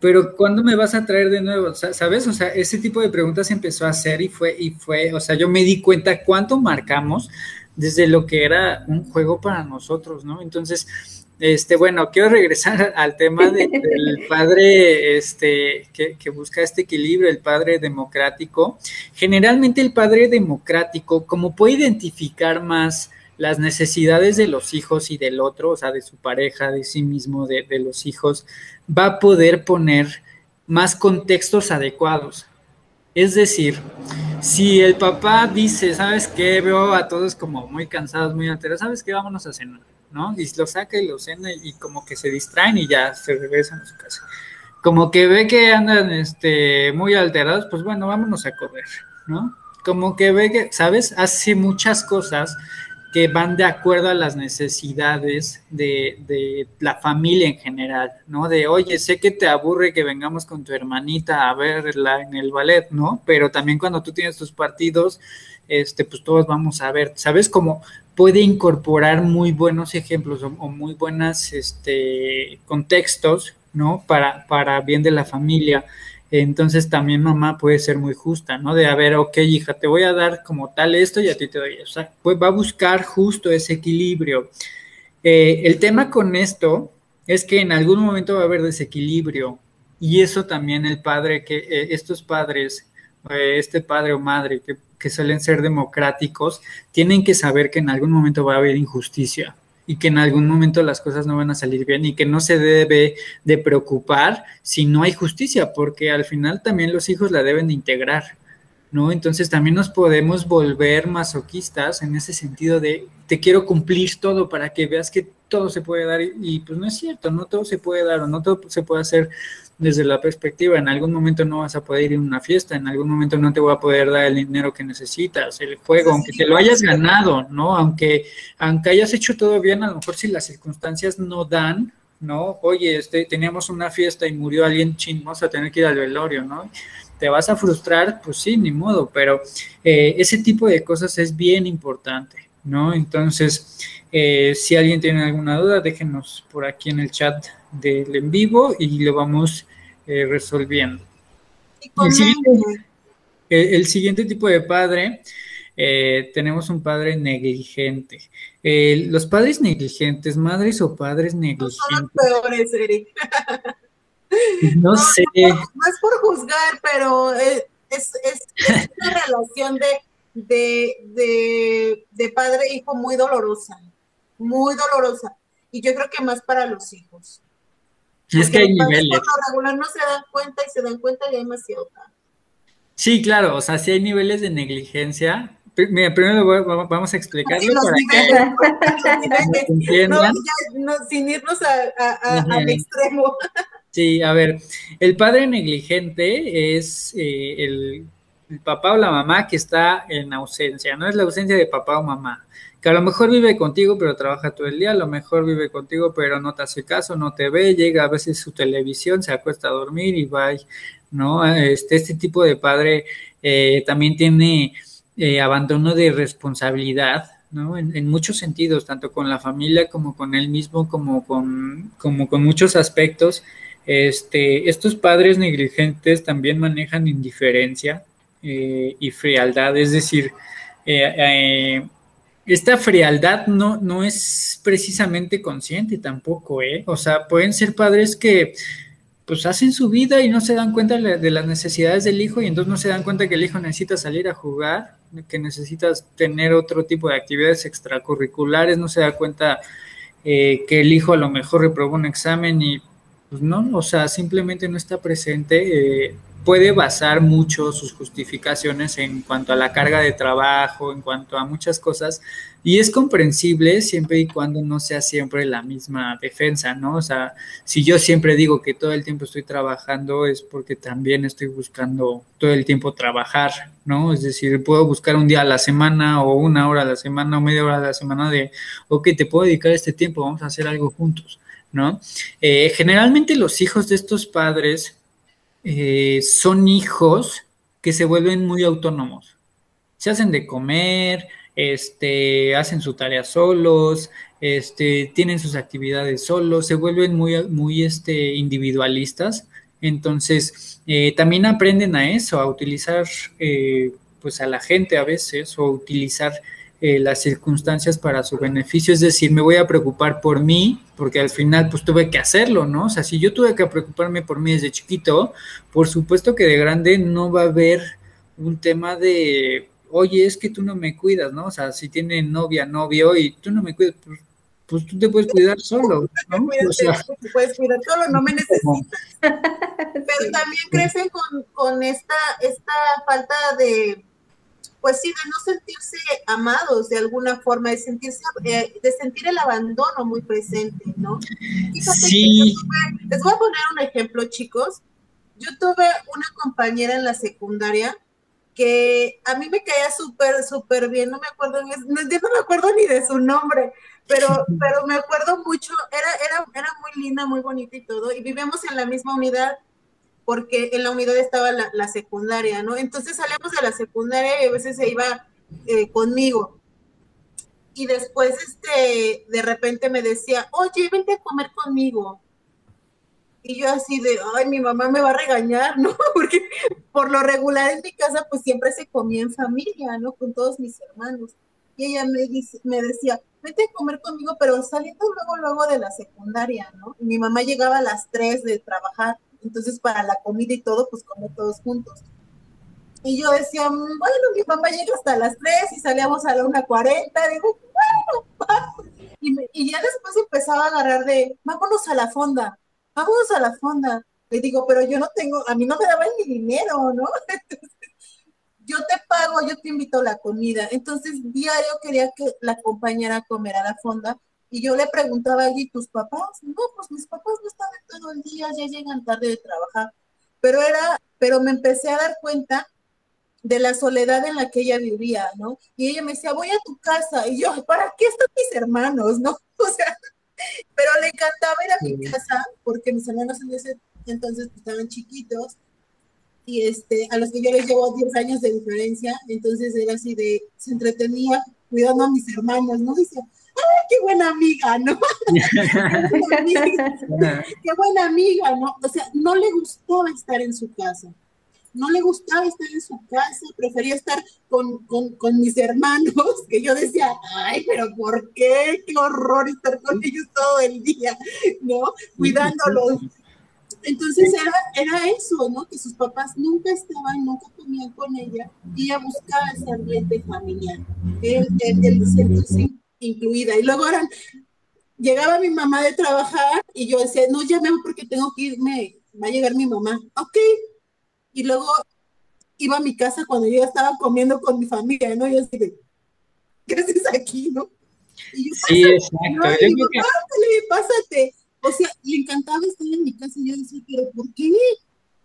Pero ¿cuándo me vas a traer de nuevo? ¿Sabes? O sea, ese tipo de preguntas empezó a hacer y fue, y fue, o sea, yo me di cuenta cuánto marcamos desde lo que era un juego para nosotros, ¿no? Entonces, este, bueno, quiero regresar <laughs> al tema del <laughs> padre este, que, busca este equilibrio, el padre democrático. Generalmente el padre democrático, como puede identificar más las necesidades de los hijos y del otro, o sea, de su pareja, de sí mismo, de, de los hijos, va a poder poner más contextos adecuados. Es decir, si el papá dice, ¿sabes qué? Veo a todos como muy cansados, muy alterados, ¿sabes qué? Vámonos a cenar ¿no? Y lo saca y lo cena y como que se distraen y ya se regresan a su casa. Como que ve que andan este, muy alterados, pues bueno, vámonos a correr, ¿no? Como que ve que, ¿sabes? Hace muchas cosas que van de acuerdo a las necesidades de, de, la familia en general, ¿no? De, oye, sé que te aburre que vengamos con tu hermanita a verla en el ballet, ¿no? Pero también cuando tú tienes tus partidos, este, pues todos vamos a ver, ¿sabes? Como puede incorporar muy buenos ejemplos o, muy buenos este, contextos, ¿no? Para, para bien de la familia. Entonces también mamá puede ser muy justa, ¿no? De, a ver, ok, hija, te voy a dar como tal esto y a ti te doy eso. Sea, pues va a buscar justo ese equilibrio. Eh, el tema con esto es que en algún momento va a haber desequilibrio y eso también el padre, que eh, estos padres, eh, este padre o madre que que suelen ser democráticos, tienen que saber que en algún momento va a haber injusticia y que en algún momento las cosas no van a salir bien y que no se debe de preocupar si no hay justicia, porque al final también los hijos la deben de integrar, ¿no? Entonces también nos podemos volver masoquistas en ese sentido de te quiero cumplir todo para que veas que todo se puede dar y, y pues no es cierto, no todo se puede dar o no todo se puede hacer desde la perspectiva, en algún momento no vas a poder ir a una fiesta, en algún momento no te voy a poder dar el dinero que necesitas, el juego, aunque te lo hayas ganado, ¿no? Aunque, aunque hayas hecho todo bien, a lo mejor si las circunstancias no dan, ¿no? Oye, este, teníamos una fiesta y murió alguien ching, vamos a tener que ir al velorio, ¿no? ¿Te vas a frustrar? Pues sí, ni modo, pero eh, ese tipo de cosas es bien importante, ¿no? Entonces, eh, si alguien tiene alguna duda, déjenos por aquí en el chat del en vivo y lo vamos eh, resolviendo. El siguiente, tipo de padre, eh, tenemos un padre negligente. los padres negligentes, madres o padres negligentes. No son peores, Eric. No, sé. No, es por juzgar, pero es, una <laughs> relación de, de, de padre e hijo muy dolorosa, muy dolorosa. Y yo creo que más para los hijos. Es que hay niveles. regular no se dan cuenta y se dan cuenta y hay demasiado Sí, claro, o sea, si hay niveles de negligencia. Mira, primero vamos a explicarlo <laughs> para que no, sin irnos al extremo. Sí, a ver, el padre negligente es eh, el, papá o la mamá que está en ausencia, no es la ausencia de papá o mamá, que a lo mejor vive contigo pero trabaja todo el día, a lo mejor vive contigo pero no te hace caso, no te ve, llega a veces su televisión, se acuesta a dormir y va, ¿no? Este, este tipo de padre eh, también tiene eh, abandono de responsabilidad, ¿no? En, muchos sentidos, tanto con la familia como con él mismo, como con, como con muchos aspectos. Este, estos padres negligentes también manejan indiferencia eh, y frialdad, es decir, esta frialdad no, no es precisamente consciente tampoco, ¿eh? O sea, pueden ser padres que pues hacen su vida y no se dan cuenta de las necesidades del hijo y entonces no se dan cuenta que el hijo necesita salir a jugar, que necesitas tener otro tipo de actividades extracurriculares, no se da cuenta eh, que el hijo a lo mejor reprobó un examen y pues no, o sea, simplemente no está presente. Eh, puede basar mucho sus justificaciones en cuanto a la carga de trabajo, en cuanto a muchas cosas, y es comprensible siempre y cuando no sea siempre la misma defensa, ¿no? O sea, si yo siempre digo que todo el tiempo estoy trabajando es porque también estoy buscando todo el tiempo trabajar, ¿no? Es decir, puedo buscar un día a la semana o una hora a la semana o media hora a la semana de, ok, te puedo dedicar este tiempo, vamos a hacer algo juntos, ¿no? Eh, generalmente los hijos de estos padres eh, son hijos que se vuelven muy autónomos. Se hacen de comer, este, hacen su tarea solos, este, tienen sus actividades solos, se vuelven muy, muy este, individualistas. Entonces, eh, también aprenden a eso, a utilizar eh, pues a la gente a veces o utilizar eh, las circunstancias para su beneficio, es decir, me voy a preocupar por mí, porque al final pues tuve que hacerlo, ¿no? O sea, si yo tuve que preocuparme por mí desde chiquito, por supuesto que de grande no va a haber un tema de, oye, es que tú no me cuidas, ¿no? O sea, si tiene novia, novio y tú no me cuidas, pues, pues tú te puedes cuidar solo, ¿no? <laughs> O sea, te puedes cuidar solo, no me <laughs> necesitas. <laughs> Pero también crecen con, con esta, esta falta de pues sí, de no sentirse amados de alguna forma, de sentirse, eh, de sentir el abandono muy presente, ¿no? sí. les voy a poner un ejemplo, chicos. Yo tuve una compañera en la secundaria que a mí me caía súper, súper bien, no me acuerdo, no, no me acuerdo ni de su nombre, pero, <laughs> pero me acuerdo mucho, era, era, era muy linda, muy bonita y todo, y vivíamos en la misma unidad, porque en la unidad estaba la, secundaria, ¿no? Entonces salíamos de la secundaria y a veces se iba eh, conmigo. Y después, este, de repente me decía, oye, vente a comer conmigo. Y yo así de, ay, mi mamá me va a regañar, <laughs> ¿no? Porque por lo regular en mi casa, pues siempre se comía en familia, ¿no? Con todos mis hermanos. Y ella me, decía, vete a comer conmigo, pero saliendo luego, luego de la secundaria, ¿no? Y mi mamá llegaba a las 3 de trabajar entonces para la comida y todo, pues come todos juntos. Y yo decía, mm, bueno, mi mamá llega hasta las 3 y salíamos a la 1.40, digo, bueno, y, y, ya después empezaba a agarrar de, vámonos a la fonda, vámonos a la fonda. Le digo, pero yo no tengo, a mí no me daban ni dinero, ¿no? <laughs> Entonces, yo te pago, yo te invito a la comida. Entonces, diario quería que la acompañara a comer a la fonda y yo le preguntaba, ¿y tus papás? No, pues mis papás no están todo el día, ya llegan tarde de trabajar. Pero era, pero me empecé a dar cuenta de la soledad en la que ella vivía, ¿no? Y ella me decía, voy a tu casa. Y yo, ¿para qué están mis hermanos, no? <laughs> O sea, pero le encantaba ir a mi casa porque mis hermanos en ese entonces pues, estaban chiquitos y este, a los que yo les llevo 10 años de diferencia, entonces era así de, se entretenía cuidando a mis hermanos, ¿no? Dice, qué buena amiga, ¿no? <laughs> qué buena amiga, ¿no? O sea, no le gustaba estar en su casa. No le gustaba estar en su casa, prefería estar con, mis hermanos, que yo decía, ay, pero ¿por qué? Qué horror estar con ellos todo el día, ¿no? Cuidándolos. Entonces era, era eso, ¿no? Que sus papás nunca estaban, nunca comían con ella y ella buscaba ese ambiente familiar. El, el, el, incluida. Y luego eran, llegaba mi mamá de trabajar y yo decía, no llame porque tengo que irme, va a llegar mi mamá. Ok. Y luego iba a mi casa cuando yo estaba comiendo con mi familia, ¿no? Y así de, ¿qué haces aquí, no? sí, exacto. pásate. O sea, le encantaba estar en mi casa y yo decía, pero ¿por qué?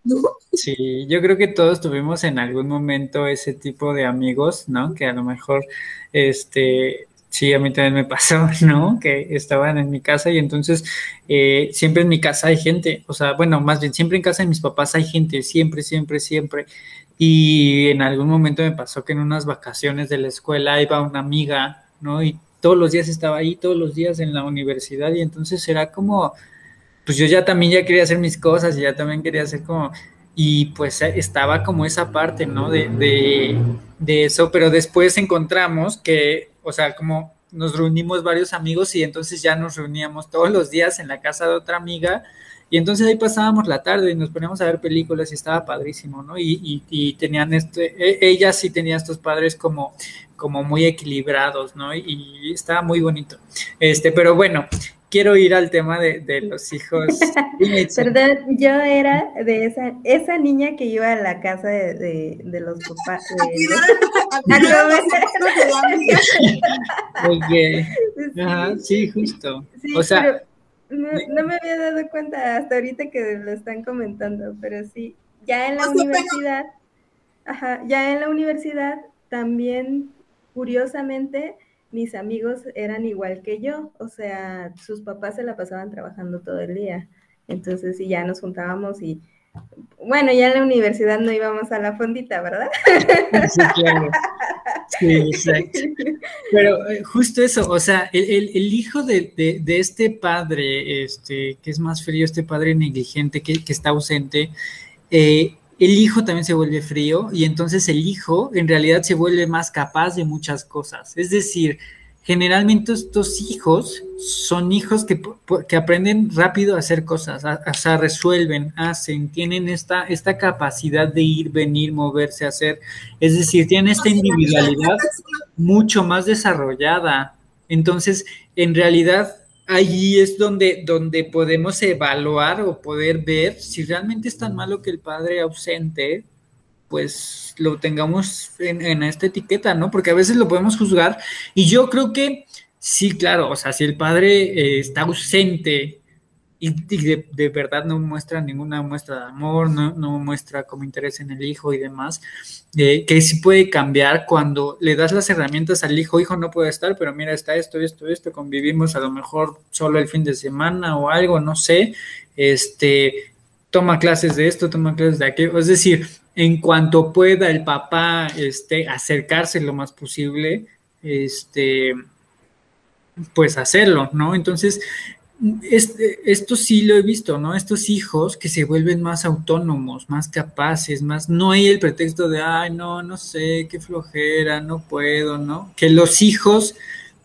¿No? Sí, yo creo que todos tuvimos en algún momento ese tipo de amigos, ¿no? Que a lo mejor, este, sí, a mí también me <laughs> pasó, ¿no? Que estaban en mi casa y entonces eh, siempre en mi casa hay gente, o sea, bueno, más bien siempre en casa de mis papás hay gente, siempre, siempre, siempre. Y en algún momento me pasó que en unas vacaciones de la escuela iba una amiga, ¿no? Y todos los días estaba ahí, todos los días en la universidad y entonces era como, pues yo ya también ya quería hacer mis cosas y ya también quería hacer como, y pues estaba como esa parte, ¿no? De, de, de eso, pero después encontramos que, o sea, como nos reunimos varios amigos y entonces ya nos reuníamos todos los días en la casa de otra amiga y entonces ahí pasábamos la tarde y nos poníamos a ver películas y estaba padrísimo, ¿no? Y, y, tenían este, e, ella sí tenía estos padres como, como muy equilibrados, ¿no? Y, estaba muy bonito. Este, pero bueno, quiero ir al tema de, de los hijos. <laughs> Perdón, yo era de esa, esa niña que iba a la casa de, de, los papás. De, <laughs> <laughs> sí, justo. o sea, no, me había dado cuenta hasta ahorita que lo están comentando, pero sí, ya en la universidad, ajá, ya en la universidad también, curiosamente, mis amigos eran igual que yo, o sea, sus papás se la pasaban trabajando todo el día. Entonces, sí, ya nos juntábamos y bueno, ya en la universidad no íbamos a la fondita, ¿verdad? <laughs> Sí, claro. Sí, exacto. Pero eh, justo eso, o sea, el, hijo de, este padre, este, que es más frío, este padre negligente que, está ausente, eh, el hijo también se vuelve frío y entonces el hijo en realidad se vuelve más capaz de muchas cosas. Es decir, generalmente estos hijos son hijos que, que, aprenden rápido a hacer cosas, o sea, resuelven, hacen, tienen esta, esta capacidad de ir, venir, moverse, hacer, es decir, tienen esta individualidad mucho más desarrollada. Entonces, en realidad, allí es donde, donde podemos evaluar o poder ver si realmente es tan malo que el padre ausente pues lo tengamos en, esta etiqueta, ¿no? Porque a veces lo podemos juzgar y yo creo que sí, claro, o sea, si el padre eh, está ausente y, de, verdad no muestra ninguna muestra de amor, no, muestra como interés en el hijo y demás, eh, que sí puede cambiar cuando le das las herramientas al hijo, hijo no puede estar, pero mira, está esto, esto, esto, convivimos a lo mejor solo el fin de semana o algo, no sé, este, toma clases de esto, toma clases de aquello, es decir, en cuanto pueda el papá este, acercarse lo más posible, este, pues hacerlo, ¿no? Entonces, este, esto sí lo he visto, ¿no? Estos hijos que se vuelven más autónomos, más capaces, más, no hay el pretexto de, ay, no, no sé, qué flojera, no puedo, ¿no? Que los hijos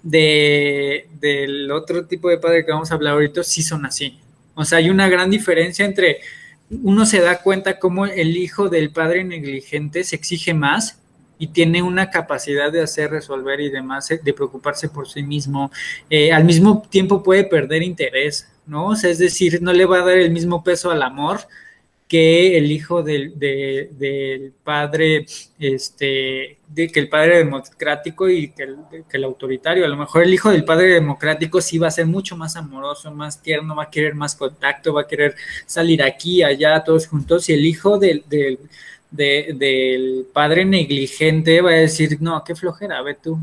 de, del otro tipo de padre que vamos a hablar ahorita sí son así. O sea, hay una gran diferencia entre uno se da cuenta cómo el hijo del padre negligente se exige más y tiene una capacidad de hacer, resolver y demás, eh, de preocuparse por sí mismo. Eh, al mismo tiempo puede perder interés, ¿no? O sea, es decir, no le va a dar el mismo peso al amor que el hijo del, del padre, este, de, que el padre democrático y que el, que el, autoritario. A lo mejor el hijo del padre democrático sí va a ser mucho más amoroso, más tierno, va a querer más contacto, va a querer salir aquí, allá, todos juntos. Y el hijo del, del, del padre negligente va a decir, no, qué flojera, ve tú.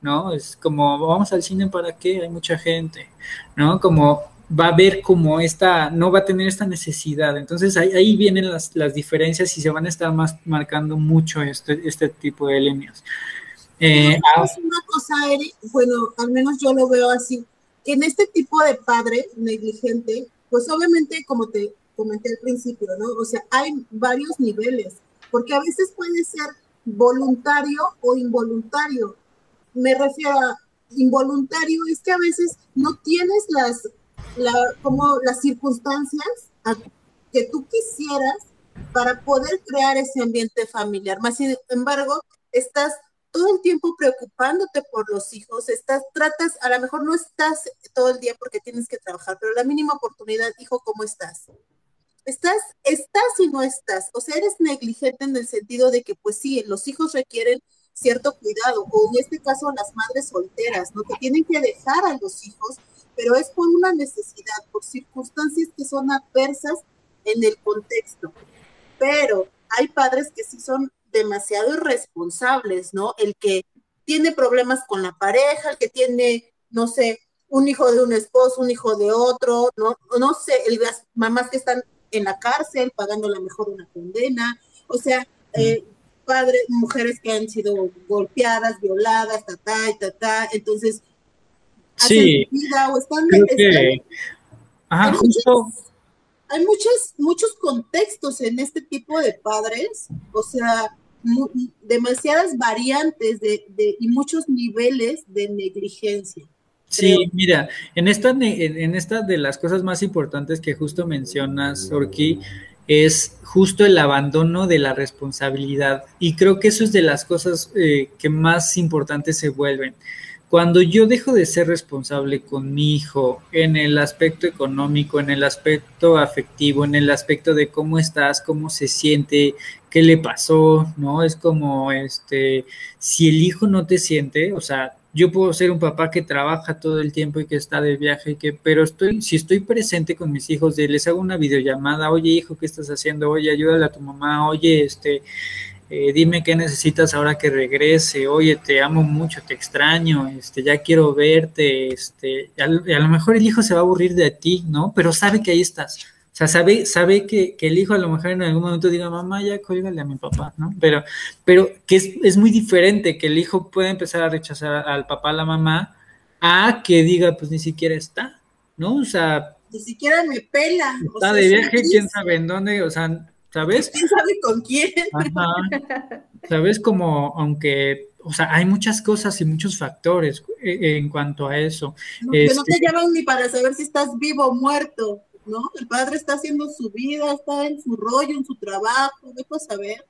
¿No? Es como, vamos al cine para qué, hay mucha gente, ¿no? Como va a ver como esta, no va a tener esta necesidad. Entonces ahí, ahí vienen las, las, diferencias y se van a estar más marcando mucho este, este tipo de líneas. Eh, una cosa, Eric, bueno, al menos yo lo veo así, en este tipo de padre negligente, pues obviamente, como te comenté al principio, ¿no? O sea, hay varios niveles, porque a veces puede ser voluntario o involuntario. Me refiero a involuntario, es que a veces no tienes las la, como las circunstancias que tú quisieras para poder crear ese ambiente familiar. Más sin embargo, estás todo el tiempo preocupándote por los hijos, estás, tratas, a lo mejor no estás todo el día porque tienes que trabajar, pero la mínima oportunidad, hijo, ¿cómo estás? Estás, estás y no estás, o sea, eres negligente en el sentido de que, pues sí, los hijos requieren cierto cuidado, o en este caso las madres solteras, ¿no? Que tienen que dejar a los hijos pero es por una necesidad, por circunstancias que son adversas en el contexto. Pero hay padres que sí son demasiado irresponsables, ¿no? El que tiene problemas con la pareja, el que tiene, no sé, un hijo de un esposo, un hijo de otro, no, no sé, las mamás que están en la cárcel pagando la mejor una condena, o sea, eh, padres, mujeres que han sido golpeadas, violadas, ta, ta, ta, ta, entonces, sí, vida o están, hay, muchos, muchos contextos en este tipo de padres, o sea, demasiadas variantes de, de, y muchos niveles de negligencia. Sí, mira, en esta, de las cosas más importantes que justo mencionas, Orki, es justo el abandono de la responsabilidad. Y creo que eso es de las cosas eh, que más importantes se vuelven. Cuando yo dejo de ser responsable con mi hijo en el aspecto económico, en el aspecto afectivo, en el aspecto de cómo estás, cómo se siente, qué le pasó, ¿no? Es como, este, si el hijo no te siente, o sea, yo puedo ser un papá que trabaja todo el tiempo y que está de viaje, que, pero estoy, si estoy presente con mis hijos, de, les hago una videollamada, oye hijo, ¿qué estás haciendo? Oye, ayúdale a tu mamá, oye, este, eh, dime qué necesitas ahora que regrese, oye, te amo mucho, te extraño, este, ya quiero verte, este, a lo mejor el hijo se va a aburrir de ti, ¿no? Pero sabe que ahí estás. O sea, sabe, sabe que, el hijo a lo mejor en algún momento diga, mamá, ya cuélgale a mi papá, ¿no? Pero, pero que es, es muy diferente que el hijo pueda empezar a rechazar al papá, a la mamá, a que diga, pues ni siquiera está, ¿no? O sea... Ni siquiera me pela. Está de viaje, quién sabe en dónde, o sea, ¿sabes? ¿Quién sabe con quién? <laughs> ¿Sabes? Como, aunque o sea, hay muchas cosas y muchos factores eh, en cuanto a eso. que no te este llaman ni para saber si estás vivo o muerto. ¿No? El padre está haciendo su vida, está en su rollo, en su trabajo, dejo saber.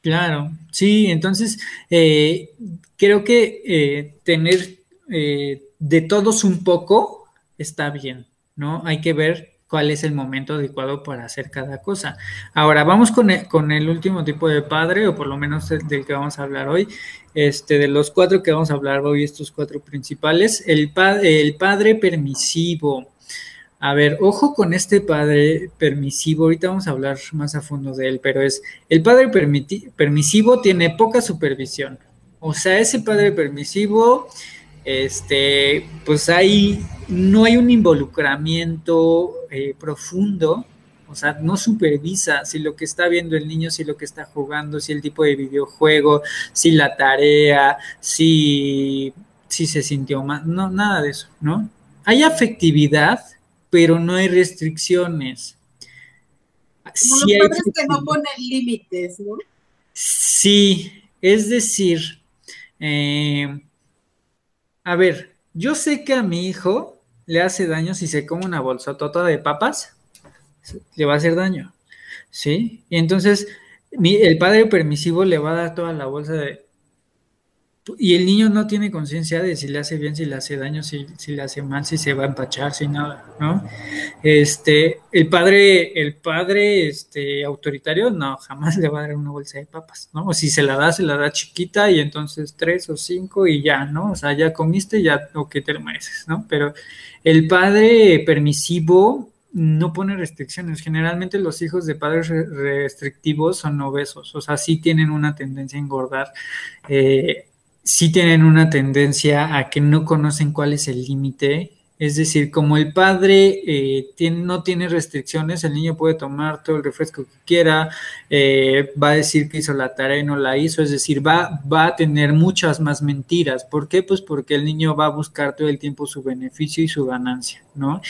Claro, sí, entonces eh, creo que eh, tener eh, de todos un poco está bien, ¿no? Hay que ver cuál es el momento adecuado para hacer cada cosa. Ahora, vamos con el, con el último tipo de padre, o por lo menos del que vamos a hablar hoy, este, de los cuatro que vamos a hablar hoy, estos cuatro principales, el, el padre permisivo. A ver, ojo con este padre permisivo, ahorita vamos a hablar más a fondo de él, pero es, el padre permisivo tiene poca supervisión. O sea, ese padre permisivo, este, pues hay, no hay un involucramiento eh, profundo, o sea, no supervisa si lo que está viendo el niño, si lo que está jugando, si el tipo de videojuego, si la tarea, si, si se sintió mal, no, nada de eso, ¿no? Hay afectividad, pero no hay restricciones. Como los padres que no ponen límites, ¿no? Sí, es decir, eh, a ver, yo sé que a mi hijo le hace daño si se come una bolsa tota de papas, le va a hacer daño, ¿sí? Y entonces el padre permisivo le va a dar toda la bolsa de y el niño no tiene conciencia de si le hace bien, si le hace daño, si, le hace mal, si se va a empachar, si nada, ¿no? Este, el padre, el padre, este, autoritario, no, jamás le va a dar una bolsa de papas, ¿no? O si se la da, se la da chiquita y entonces tres o cinco y ya, ¿no? O sea, ya comiste, ya, o que te mereces, ¿no? Pero el padre permisivo no pone restricciones. Generalmente los hijos de padres restrictivos son obesos, o sea, sí tienen una tendencia a engordar. Eh, sí tienen una tendencia a que no conocen cuál es el límite. Es decir, como el padre eh, no tiene restricciones, el niño puede tomar todo el refresco que quiera, eh, va a decir que hizo la tarea y no la hizo, es decir, va, va a tener muchas más mentiras. ¿Por qué? Pues porque el niño va a buscar todo el tiempo su beneficio y su ganancia, ¿no?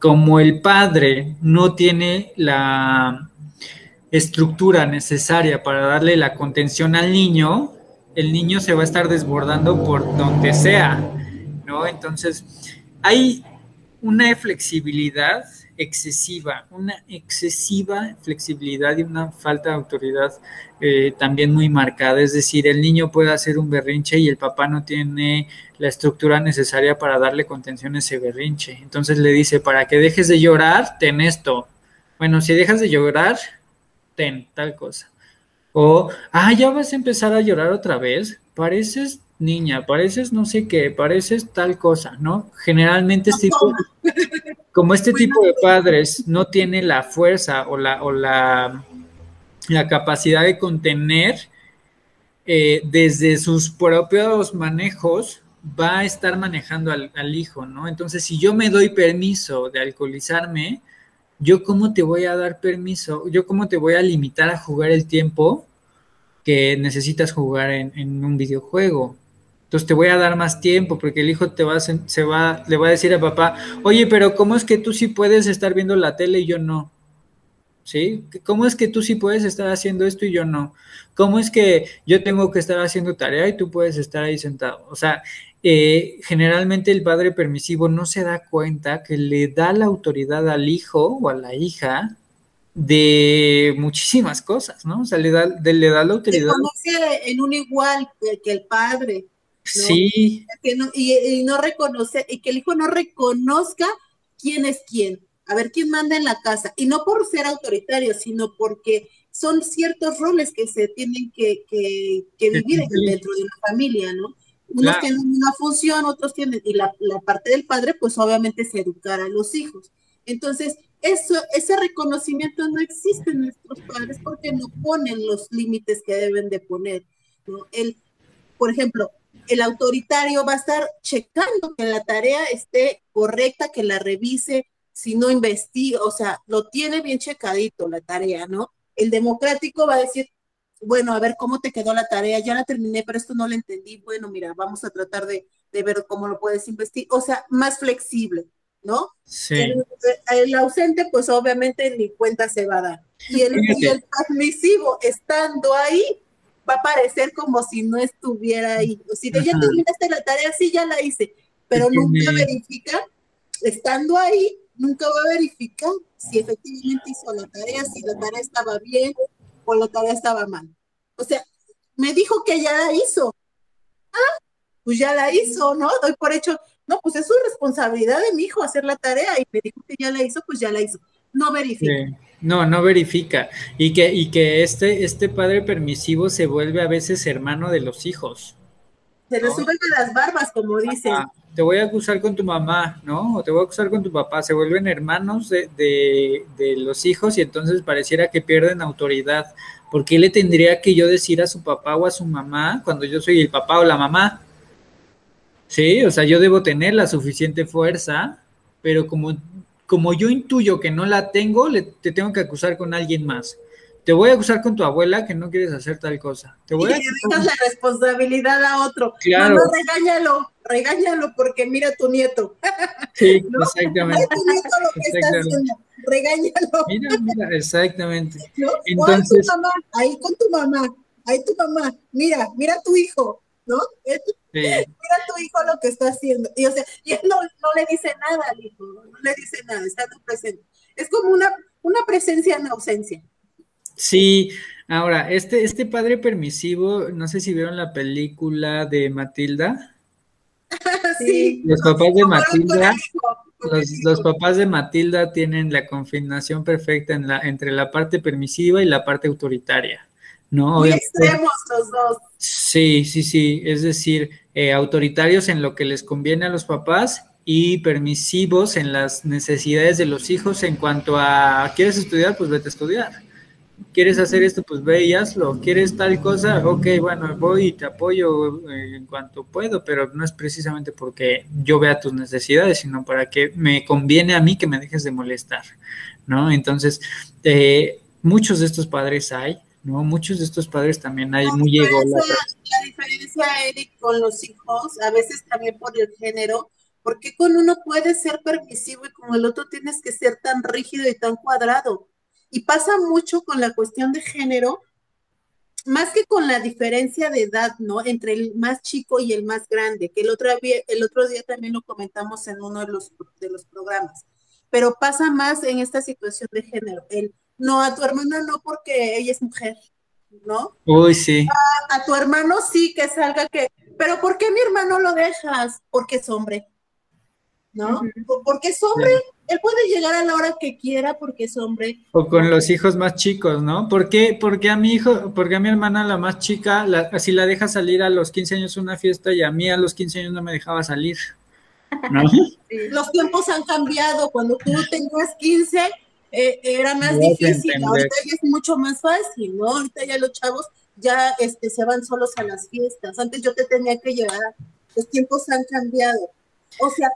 Como el padre no tiene la estructura necesaria para darle la contención al niño, el niño se va a estar desbordando por donde sea, ¿no? Entonces, hay una flexibilidad excesiva, una excesiva flexibilidad y una falta de autoridad eh, también muy marcada. Es decir, el niño puede hacer un berrinche y el papá no tiene la estructura necesaria para darle contención a ese berrinche. Entonces le dice, para que dejes de llorar, ten esto. Bueno, si dejas de llorar, ten tal cosa. O, ah, ya vas a empezar a llorar otra vez. Pareces niña, pareces no sé qué, pareces tal cosa, ¿no? Generalmente este tipo, <laughs> como este tipo de padres no tiene la fuerza o la, o la, la capacidad de contener eh, desde sus propios manejos, va a estar manejando al, al, hijo, ¿no? Entonces, si yo me doy permiso de alcoholizarme, yo cómo te voy a dar permiso, yo cómo te voy a limitar a jugar el tiempo que necesitas jugar en, un videojuego. Entonces te voy a dar más tiempo porque el hijo te va a, se va, le va a decir a papá, oye, pero ¿cómo es que tú sí puedes estar viendo la tele y yo no? ¿Sí? ¿Cómo es que tú sí puedes estar haciendo esto y yo no? ¿Cómo es que yo tengo que estar haciendo tarea y tú puedes estar ahí sentado? O sea, eh, generalmente el padre permisivo no se da cuenta que le da la autoridad al hijo o a la hija de muchísimas cosas, ¿no? O sea, le da, le da la autoridad. conoce en un igual que, el padre. Sí. y, no reconoce, y que el hijo no reconozca quién es quién, a ver quién manda en la casa, y no por ser autoritario, sino porque son ciertos roles que se tienen que, que, vivir dentro de una familia, ¿no? Unos tienen una función, otros tienen, y la, la parte del padre, pues obviamente es educar a los hijos. Entonces, eso, ese reconocimiento no existe en nuestros padres porque no ponen los límites que deben de poner. ¿no? El, por ejemplo, el autoritario va a estar checando que la tarea esté correcta, que la revise, si no investiga, o sea, lo tiene bien checadito la tarea, ¿no? El democrático va a decir, bueno, a ver cómo te quedó la tarea, ya la terminé, pero esto no lo entendí, bueno, mira, vamos a tratar de, de ver cómo lo puedes investigar, o sea, más flexible. ¿No? Sí. El, ausente, pues obviamente ni cuenta se va a dar. Y el, transmisivo, estando ahí, va a parecer como si no estuviera ahí. O si ya terminaste la tarea, sí, ya la hice, pero nunca verifica, estando ahí, nunca va a verificar si efectivamente hizo la tarea, si la tarea estaba bien o la tarea estaba mal. O sea, me dijo que ya la hizo. Ah, pues ya la hizo, ¿no? Doy por hecho, no, pues es su responsabilidad de mi hijo hacer la tarea y me dijo que ya la hizo, pues ya la hizo. No verifica. No, no verifica. Y que, y que este, este padre permisivo se vuelve a veces hermano de los hijos. Se le suben a las barbas, como dicen. te voy a acusar con tu mamá, ¿no? O te voy a acusar con tu papá. Se vuelven hermanos de, de, de los hijos y entonces pareciera que pierden autoridad. ¿Por qué le tendría que yo decir a su papá o a su mamá cuando yo soy el papá o la mamá? Sí, o sea, yo debo tener la suficiente fuerza, pero como, como yo intuyo que no la tengo, le, te tengo que acusar con alguien más. Te voy a acusar con tu abuela que no quieres hacer tal cosa. Te voy y le dejas la responsabilidad a otro. Claro. No, regáñalo, regáñalo porque mira tu nieto. Sí, <laughs> exactamente. Mira tu nieto lo que está haciendo. Regáñalo. Mira, mira, exactamente. <laughs> Entonces, tu mamá, ahí con tu mamá, ahí tu mamá, mira, mira tu hijo, ¿no? Mira tu hijo lo que está haciendo. Y, o sea, y él no, le dice nada al hijo, no le dice nada, está presente. Es como una, una presencia en ausencia. Sí, ahora, este, este padre permisivo, no sé si vieron la película de Matilda. <laughs> sí. Los papás de Matilda. Los, papás de Matilda tienen la confinación perfecta en la, entre la parte permisiva y la parte autoritaria. ¿No? Muy extremos los dos. Sí, sí, sí, es decir, eh, autoritarios en lo que les conviene a los papás y permisivos en las necesidades de los hijos en cuanto a, ¿quieres estudiar? Pues vete a estudiar. ¿Quieres hacer esto? Pues ve y hazlo. ¿Quieres tal cosa? Ok, bueno, voy y te apoyo eh, en cuanto puedo, pero no es precisamente porque yo vea tus necesidades, sino para que me conviene a mí que me dejes de molestar, ¿no? Entonces, eh, muchos de estos padres hay, ¿no? Muchos de estos padres también hay muy ego. La diferencia, Eric, con los hijos, a veces también por el género, porque con uno puede ser permisivo y con el otro tienes que ser tan rígido y tan cuadrado? Y pasa mucho con la cuestión de género, más que con la diferencia de edad, ¿no? Entre el más chico y el más grande, que el otro día, el otro día también lo comentamos en uno de los, de los programas, pero pasa más en esta situación de género. El no, a tu hermana no porque ella es mujer, ¿no? Uy, sí. A, tu hermano sí que salga que, pero ¿por qué mi hermano lo dejas? Porque es hombre. ¿no? Porque es hombre, él puede llegar a la hora que quiera porque es hombre. O con los hijos más chicos, ¿no? ¿Por qué? Porque a mi hijo, porque a mi hermana, la más chica, la, si la deja salir a los 15 años a una fiesta y a mí a los 15 años no me dejaba salir. ¿no? <laughs> Los tiempos han cambiado. Cuando tú tenías 15, eh, era más difícil. Ahorita ya es mucho más fácil, ¿no? Ahorita ya los chavos ya este, se van solos a las fiestas. Antes yo te tenía que llevar. Los tiempos han cambiado. O sea,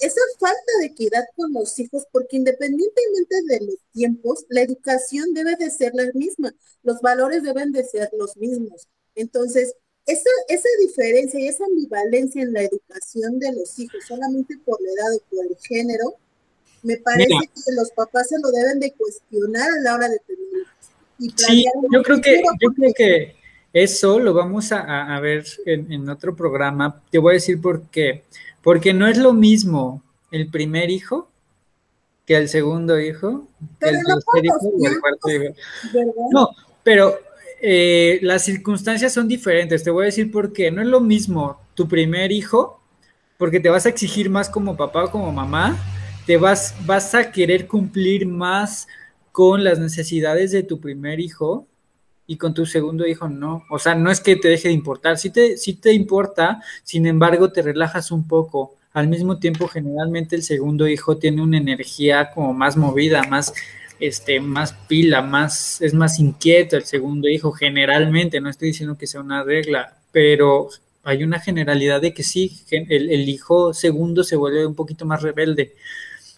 esa falta de equidad con los hijos, porque independientemente de los tiempos, la educación debe de ser la misma, los valores deben de ser los mismos. Entonces, esa, esa diferencia y esa ambivalencia en la educación de los hijos, solamente por la edad o por el género, me parece que los papás se lo deben de cuestionar a la hora de tener y sí, yo creo que, yo creo que eso lo vamos a, ver en, en, otro programa. Te voy a decir por qué. Porque no es lo mismo el primer hijo que el segundo hijo, que el tercer hijo y el cuarto hijo. No, pero eh, las circunstancias son diferentes. Te voy a decir por qué. No es lo mismo tu primer hijo, porque te vas a exigir más como papá o como mamá, te vas, vas a querer cumplir más con las necesidades de tu primer hijo y con tu segundo hijo no. O sea, no es que te deje de importar, sí te, sí te importa, sin embargo te relajas un poco. Al mismo tiempo, generalmente el segundo hijo tiene una energía como más movida, más, este, más pila, más, es más inquieto el segundo hijo, generalmente, no estoy diciendo que sea una regla, pero hay una generalidad de que sí, el, el hijo segundo se vuelve un poquito más rebelde.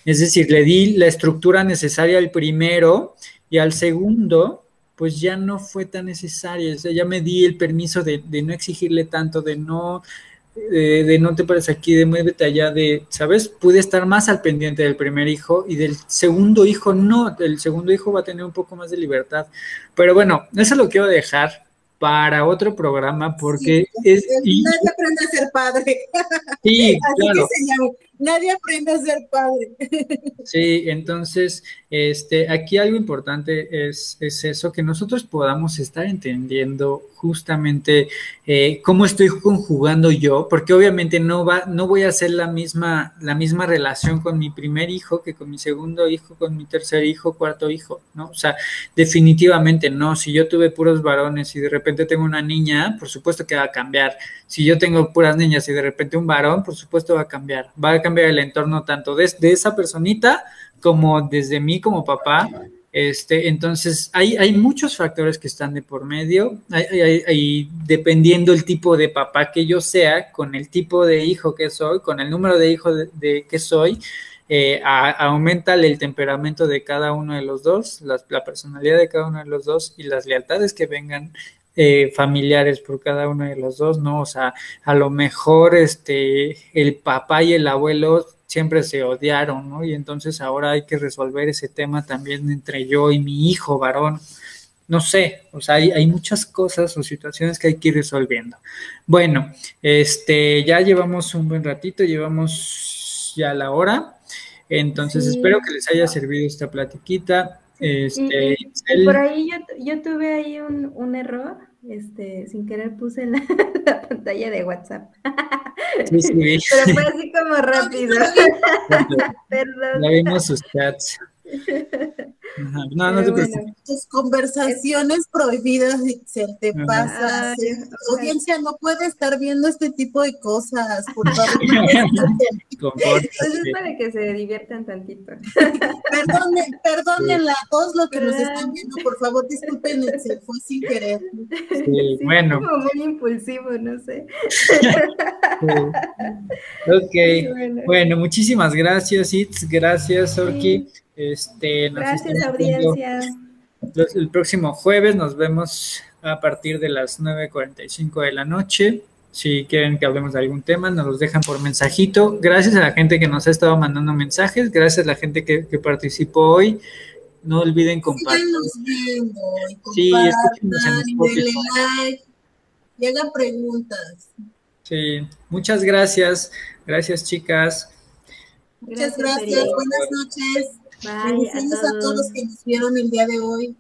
Es decir, le di la estructura necesaria al primero y al segundo pues ya no fue tan o sea, ya me di el permiso de, no exigirle tanto, de no, de, no te pares aquí, de muévete allá, de, ¿sabes? Pude estar más al pendiente del primer hijo y del segundo hijo no, el segundo hijo va a tener un poco más de libertad. Pero bueno, eso lo quiero dejar para otro programa porque es... nadie aprende a ser padre. Sí, <laughs> claro. Nadie aprende a ser padre. Sí, entonces, este, aquí algo importante es, es eso, que nosotros podamos estar entendiendo justamente eh, cómo estoy conjugando yo, porque obviamente no va, no voy a hacer la misma, la misma relación con mi primer hijo que con mi segundo hijo, con mi tercer hijo, cuarto hijo, ¿no? O sea, definitivamente no. Si yo tuve puros varones y de repente tengo una niña, por supuesto que va a cambiar. Si yo tengo puras niñas y de repente un varón, por supuesto va a cambiar. Va a cambiar el entorno tanto de, de esa personita como desde mí como papá. Este, entonces, hay, hay muchos factores que están de por medio, hay, dependiendo el tipo de papá que yo sea, con el tipo de hijo que soy, con el número de hijos de, que soy, eh, aumenta el temperamento de cada uno de los dos, la, personalidad de cada uno de los dos y las lealtades que vengan eh, familiares por cada uno de los dos, ¿no? O sea, a lo mejor este, el papá y el abuelo siempre se odiaron, ¿no? Y entonces ahora hay que resolver ese tema también entre yo y mi hijo varón. No sé, o sea, hay, muchas cosas o situaciones que hay que ir resolviendo. Bueno, este, ya llevamos un buen ratito, llevamos ya la hora. Entonces espero que les haya servido esta platiquita. Este, por ahí yo, yo, tuve ahí un, un error este, sin querer puse la, <laughs> la pantalla de WhatsApp. Sí, sí. <laughs> Pero fue así como rápido. <laughs> Perdón. Ya vimos sus chats. No, no te bueno. Tus conversaciones prohibidas se te pasa. audiencia no puede estar viendo este tipo de cosas, por <laughs> favor. pues es para que se diviertan tantito. Perdone, perdónenla a todos los que nos están viendo, por favor, disculpen, se fue sin querer. Sí, bueno. Como muy impulsivo, no sé. Ok, bueno. muchísimas gracias, Itz, gracias, Orki. Este, Gracias, audiencia. El próximo jueves nos vemos a partir de las 9.45 de la noche. Si quieren que hablemos de algún tema, nos los dejan por mensajito. Gracias a la gente que nos ha estado mandando mensajes. Gracias a la gente que, participó hoy. No olviden compartir. sí, like, y hagan preguntas. Sí, muchas gracias. Gracias, chicas. Muchas gracias. Buenas noches. Bye, a todos. los que nos vieron el día de hoy,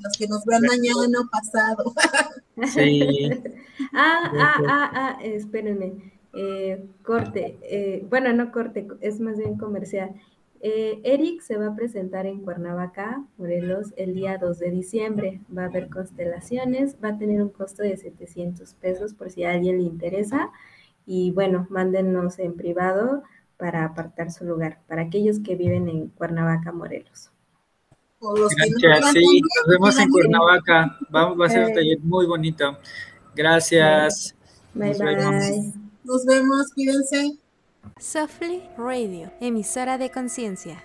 los que nos vean mañana o pasado. <laughs> Sí. ah, ah, ah, ah, espérenme. Eh, corte, eh, bueno, no corte, es más bien comercial. Eh, Eric se va a presentar en Cuernavaca, Morelos, el día 2 de diciembre. Va a haber constelaciones, va a tener un costo de 700 pesos por si a alguien le interesa. Y bueno, mándenos en privado para apartar su lugar, para aquellos que viven en Cuernavaca, Morelos. Gracias, sí, nos vemos en Cuernavaca. va a ser un taller muy bonito. Gracias. Bye, bye. Nos vemos, cuídense. Softly Radio, emisora de conciencia.